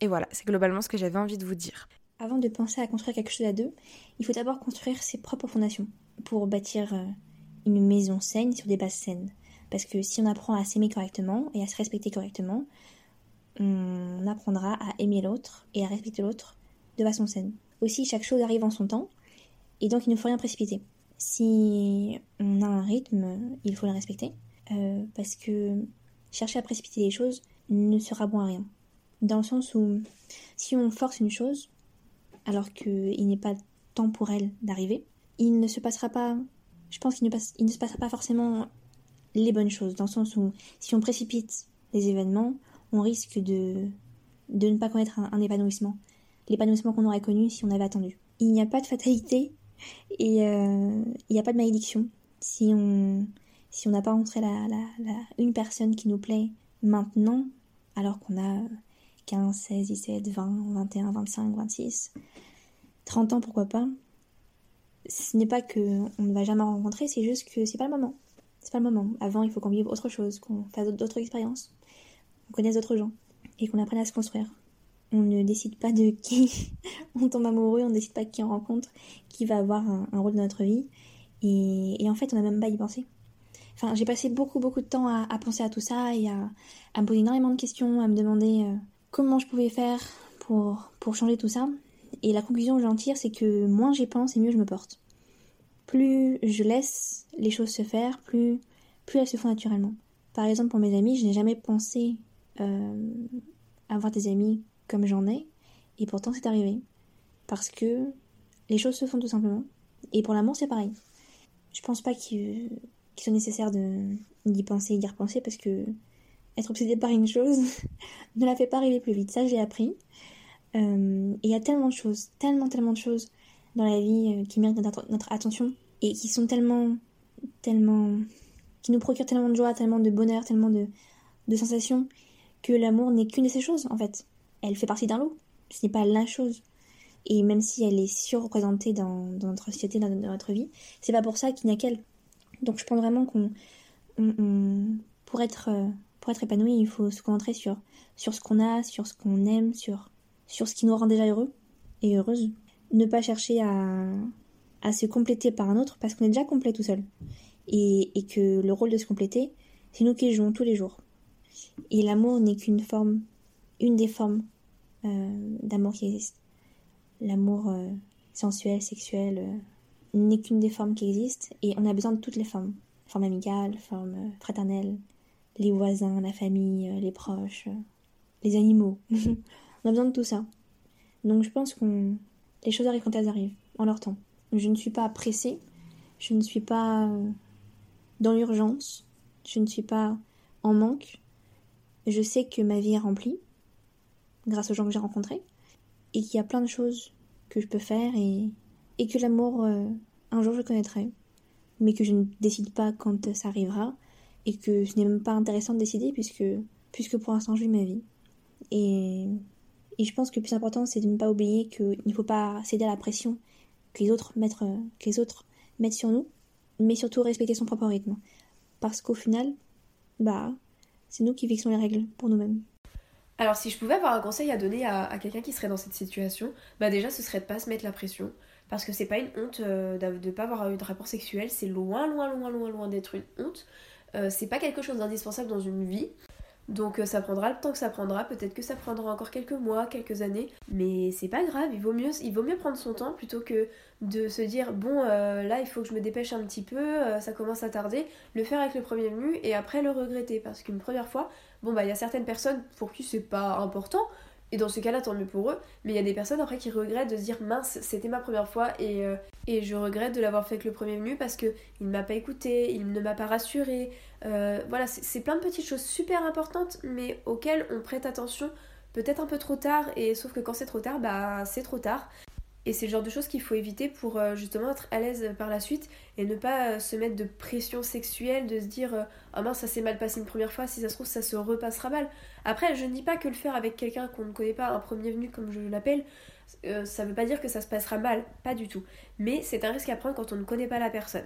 Et voilà, c'est globalement ce que j'avais envie de vous dire. Avant de penser à construire quelque chose à deux, il faut d'abord construire ses propres fondations pour bâtir euh, une maison saine sur des bases saines. Parce que si on apprend à s'aimer correctement et à se respecter correctement, on apprendra à aimer l'autre et à respecter l'autre de façon saine. Aussi, chaque chose arrive en son temps, et donc il ne faut rien précipiter. Si on a un rythme, il faut le respecter, euh, parce que chercher à précipiter les choses ne sera bon à rien. Dans le sens où, si on force une chose, alors qu'il n'est pas temps pour elle d'arriver, il ne se passera pas, je pense qu'il ne, se passera pas forcément les bonnes choses, dans le sens où si on précipite les événements, on risque de, de ne pas connaître un, épanouissement. L'épanouissement qu'on aurait connu si on avait attendu. Il n'y a pas de fatalité et euh, il n'y a pas de malédiction. Si on si on n'a pas rencontré la, la, une personne qui nous plaît maintenant, alors qu'on a 15, 16, 17, 20, 21, 25, 26, 30 ans, pourquoi pas, ce n'est pas que on ne va jamais rencontrer, c'est juste que c'est pas le moment. C'est pas le moment. Avant, il faut qu'on vive autre chose, qu'on fasse d'autres expériences, qu'on connaisse d'autres gens et qu'on apprenne à se construire. On ne décide pas de qui *laughs* on tombe amoureux, on ne décide pas qui on rencontre, qui va avoir un, rôle dans notre vie. Et, en fait, on n'a même pas y penser. Enfin, j'ai passé beaucoup, beaucoup de temps à, penser à tout ça et à, me poser énormément de questions, à me demander euh, comment je pouvais faire pour, pour changer tout ça. Et la conclusion que j'en tire, c'est que moins j'y pense et mieux je me porte plus je laisse les choses se faire, plus, plus elles se font naturellement. Par exemple, pour mes amis, je n'ai jamais pensé euh, avoir des amis comme j'en ai, et pourtant c'est arrivé. Parce que les choses se font tout simplement. Et pour l'amour, c'est pareil. Je pense pas qu'il soit nécessaire d'y penser et d'y repenser parce que être obsédé par une chose *laughs* ne la fait pas arriver plus vite. Ça, j'ai appris. Euh, et il y a tellement de choses, tellement, tellement de choses dans la vie euh, qui méritent notre, attention et qui sont tellement, tellement, qui nous procurent tellement de joie, tellement de bonheur, tellement de, sensations que l'amour n'est qu'une de ces choses en fait. Elle fait partie d'un lot. Ce n'est pas la chose. Et même si elle est surreprésentée dans, dans notre société, dans, notre vie, c'est pas pour ça qu'il n'y a qu'elle. Donc je pense vraiment qu'on, pour être, euh, être épanoui, il faut se concentrer sur, sur ce qu'on a, sur ce qu'on aime, sur, sur ce qui nous rend déjà heureux et heureuse ne pas chercher à, à se compléter par un autre parce qu'on est déjà complet tout seul. Et, et que le rôle de se compléter, c'est nous qui le jouons tous les jours. Et l'amour n'est qu'une forme, une des formes euh, d'amour qui existe. L'amour euh, sensuel, sexuel, euh, n'est qu'une des formes qui existent et on a besoin de toutes les formes. Forme amicale, forme fraternelle, les voisins, la famille, les proches, les animaux. *laughs* on a besoin de tout ça. Donc je pense qu'on les choses arrivent quand elles arrivent, en leur temps. Je ne suis pas pressée, je ne suis pas euh, dans l'urgence, je ne suis pas en manque. Je sais que ma vie est remplie, grâce aux gens que j'ai rencontrés, et qu'il y a plein de choses que je peux faire et, que l'amour, euh, un jour je connaîtrai, mais que je ne décide pas quand ça arrivera, et que ce n'est même pas intéressant de décider puisque, puisque pour l'instant je vis ma vie. Et et je pense que le plus important, c'est de ne pas oublier qu'il ne faut pas céder à la pression que les autres mettent, que les autres mettent sur nous, mais surtout respecter son propre rythme. Parce qu'au final, bah, c'est nous qui fixons les règles pour nous-mêmes. Alors si je pouvais avoir un conseil à donner à, quelqu'un qui serait dans cette situation, bah déjà ce serait de pas se mettre la pression. Parce que c'est pas une honte euh, de ne pas avoir eu de rapport sexuel, c'est loin, loin, loin, loin, loin d'être une honte. Euh, c'est pas quelque chose d'indispensable dans une vie. Donc euh, ça prendra le temps que ça prendra, peut-être que ça prendra encore quelques mois, quelques années, mais c'est pas grave, il vaut mieux, il vaut mieux prendre son temps plutôt que de se dire bon euh, là il faut que je me dépêche un petit peu, ça commence à tarder, le faire avec le premier venu et après le regretter. Parce qu'une première fois, bon bah il y a certaines personnes pour qui c'est pas important, et dans ce cas-là, tant mieux pour eux. Mais il y a des personnes après qui regrettent de se dire mince, c'était ma première fois et, et je regrette de l'avoir fait avec le premier venu parce que il ne m'a pas écouté, il ne m'a pas rassuré. Euh, voilà, c'est plein de petites choses super importantes mais auxquelles on prête attention peut-être un peu trop tard et sauf que quand c'est trop tard, bah c'est trop tard. Et c'est le genre de choses qu'il faut éviter pour euh, justement être à l'aise par la suite et ne pas euh, se mettre de pression sexuelle, de se dire Ah mince, ça s'est mal passé une première fois, si ça se trouve, ça se repassera mal. Après, je ne dis pas que le faire avec quelqu'un qu'on ne connaît pas, un premier venu comme je l'appelle, ça veut pas dire que ça se passera mal, pas du tout. Mais c'est un risque à prendre quand on ne connaît pas la personne.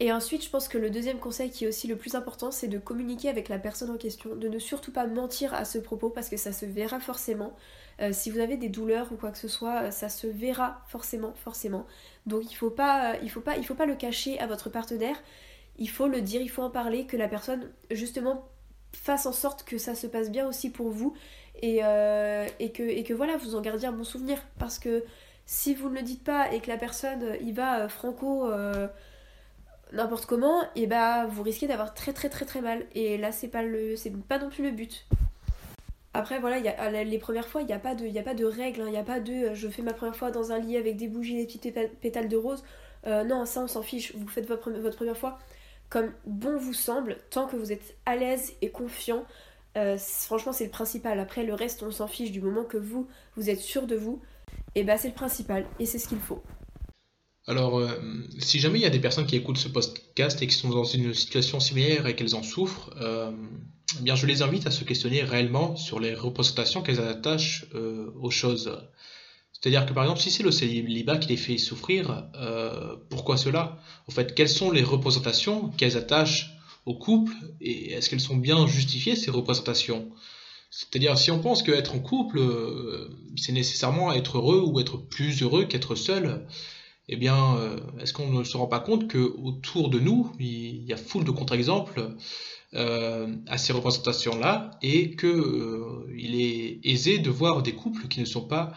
Et ensuite, je pense que le deuxième conseil qui est aussi le plus important, c'est de communiquer avec la personne en question, de ne surtout pas mentir à ce propos parce que ça se verra forcément. Euh, si vous avez des douleurs ou quoi que ce soit, euh, ça se verra forcément, forcément. Donc il faut pas, euh, faut faut pas le cacher à votre partenaire. Il faut le dire, il faut en parler, que la personne justement fasse en sorte que ça se passe bien aussi pour vous et, et, que, et voilà, vous en gardiez un bon souvenir. Parce que si vous ne le dites pas et que la personne y va franco n'importe comment, et bah vous risquez d'avoir très très très très mal. Et là c'est pas le c'est pas non plus le but. Après, voilà, y a, les premières fois, il n'y a, pas de, y a pas règles, il hein. n'y a pas de euh, je fais ma première fois dans un lit avec des bougies, des petites pétales de rose. Euh, non, ça, on s'en fiche. Vous faites votre, première fois comme bon vous semble, tant que vous êtes à l'aise et confiant. Euh, franchement, c'est le principal. Après, le reste, on s'en fiche du moment que vous, vous êtes sûr de vous. Et bah, c'est le principal et c'est ce qu'il faut. Alors, si jamais il y a des personnes qui écoutent ce podcast et qui sont dans une situation similaire et qu'elles en souffrent, eh bien, je les invite à se questionner réellement sur les représentations qu'elles attachent euh, aux choses. C'est-à-dire que par exemple, si c'est le célibat qui les fait souffrir, euh, pourquoi cela? En fait, quelles sont les représentations qu'elles attachent au couple et est-ce qu'elles sont bien justifiées ces représentations? C'est-à-dire, si on pense qu'être en couple, euh, c'est nécessairement être heureux ou être plus heureux qu'être seul, eh bien, est-ce qu'on ne se rend pas compte que autour de nous, il y a foule de contre-exemples euh, à ces représentations-là et qu'il euh, est aisé de voir des couples qui ne sont pas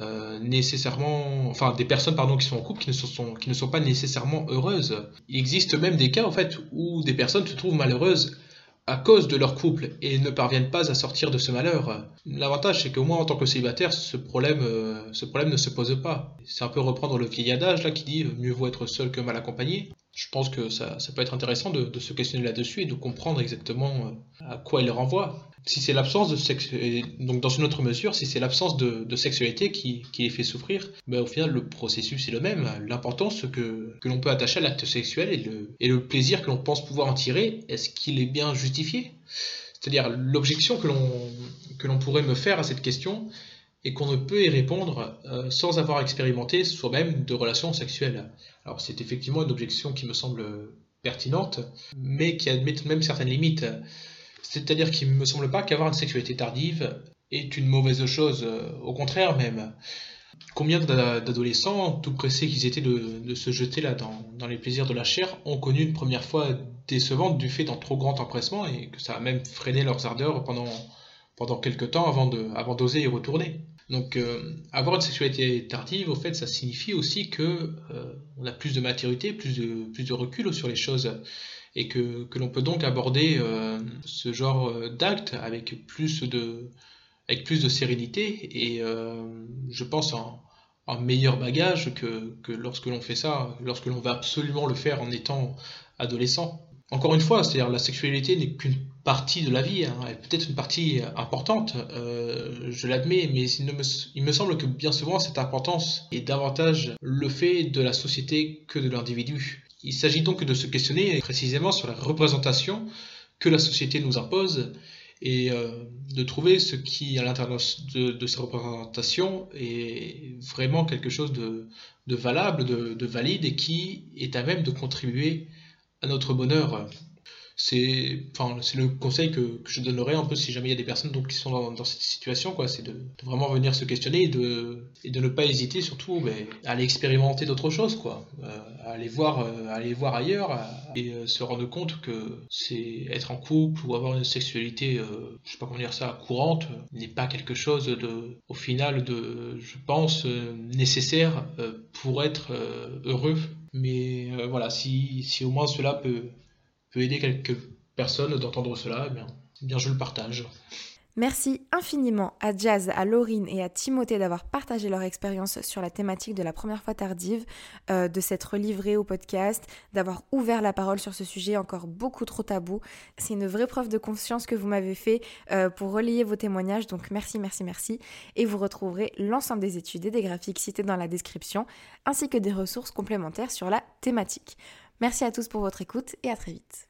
euh, nécessairement, enfin des personnes pardon qui sont en couple qui ne sont, qui ne sont pas nécessairement heureuses. Il existe même des cas en fait où des personnes se trouvent malheureuses à cause de leur couple et ne parviennent pas à sortir de ce malheur. L'avantage, c'est qu'au moins en tant que célibataire, ce problème, ce problème ne se pose pas. C'est un peu reprendre le vieil adage là qui dit mieux vaut être seul que mal accompagné je pense que ça, peut être intéressant de, se questionner là-dessus et de comprendre exactement euh, à quoi il renvoie. Si c'est l'absence de donc dans une autre mesure, si c'est l'absence de, sexualité qui, les fait souffrir, ben au final le processus est le même. L'importance que, que l'on peut attacher à l'acte sexuel et le, plaisir que l'on pense pouvoir en tirer, est-ce qu'il est bien justifié? C'est-à-dire l'objection que l'on pourrait me faire à cette question, et qu'on ne peut y répondre euh, sans avoir expérimenté soi-même de relations sexuelles. Alors c'est effectivement une objection qui me semble pertinente, mais qui admet tout de même certaines limites. C'est-à-dire qu'il ne me semble pas qu'avoir une sexualité tardive est une mauvaise chose, euh, au contraire même. Combien d'adolescents, tout pressés qu'ils étaient de, se jeter là dans, les plaisirs de la chair, ont connu une première fois décevante du fait d'un trop grand empressement et que ça a même freiné leurs ardeurs pendant, quelques temps avant d'oser y retourner. Donc euh, avoir une sexualité tardive, au fait, ça signifie aussi que euh, on a plus de maturité, plus de, plus de recul sur les choses, et que, que l'on peut donc aborder euh, ce genre d'acte avec plus de avec plus de sérénité et je pense en, en meilleur bagage que, que lorsque l'on fait ça, lorsque l'on va absolument le faire en étant adolescent. Encore une fois, c'est-à-dire la sexualité n'est qu'une partie de la vie, hein, peut-être une partie importante, euh, je l'admets, mais il, me, semble que bien souvent cette importance est davantage le fait de la société que de l'individu. Il s'agit donc de se questionner précisément sur la représentation que la société nous impose et euh, de trouver ce qui, à l'intérieur de, de, ces représentations, est vraiment quelque chose de, valable, de valide et qui est à même de contribuer à notre bonheur. C'est enfin, le conseil que, je donnerais un peu si jamais il y a des personnes donc, qui sont dans, cette situation, quoi. C'est de, vraiment venir se questionner et de, et de ne pas hésiter surtout mais, à aller expérimenter d'autres choses, quoi. Euh, à aller voir, euh, aller voir ailleurs et euh, se rendre compte que c'est être en couple ou avoir une sexualité, je sais pas comment dire ça, courante, n'est pas quelque chose de, au final, de, je pense, nécessaire pour être heureux mais voilà, si, si, au moins cela peut, peut aider quelques personnes d'entendre cela, eh bien, eh bien je le partage. Merci infiniment à Jazz, à Laurine et à Timothée d'avoir partagé leur expérience sur la thématique de la première fois tardive, euh, de s'être livré au podcast, d'avoir ouvert la parole sur ce sujet encore beaucoup trop tabou. C'est une vraie preuve de confiance que vous m'avez fait euh, pour relayer vos témoignages, donc merci, merci, merci. Et vous retrouverez l'ensemble des études et des graphiques cités dans la description, ainsi que des ressources complémentaires sur la thématique. Merci à tous pour votre écoute et à très vite.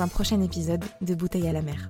un prochain épisode de Bouteille à la mer.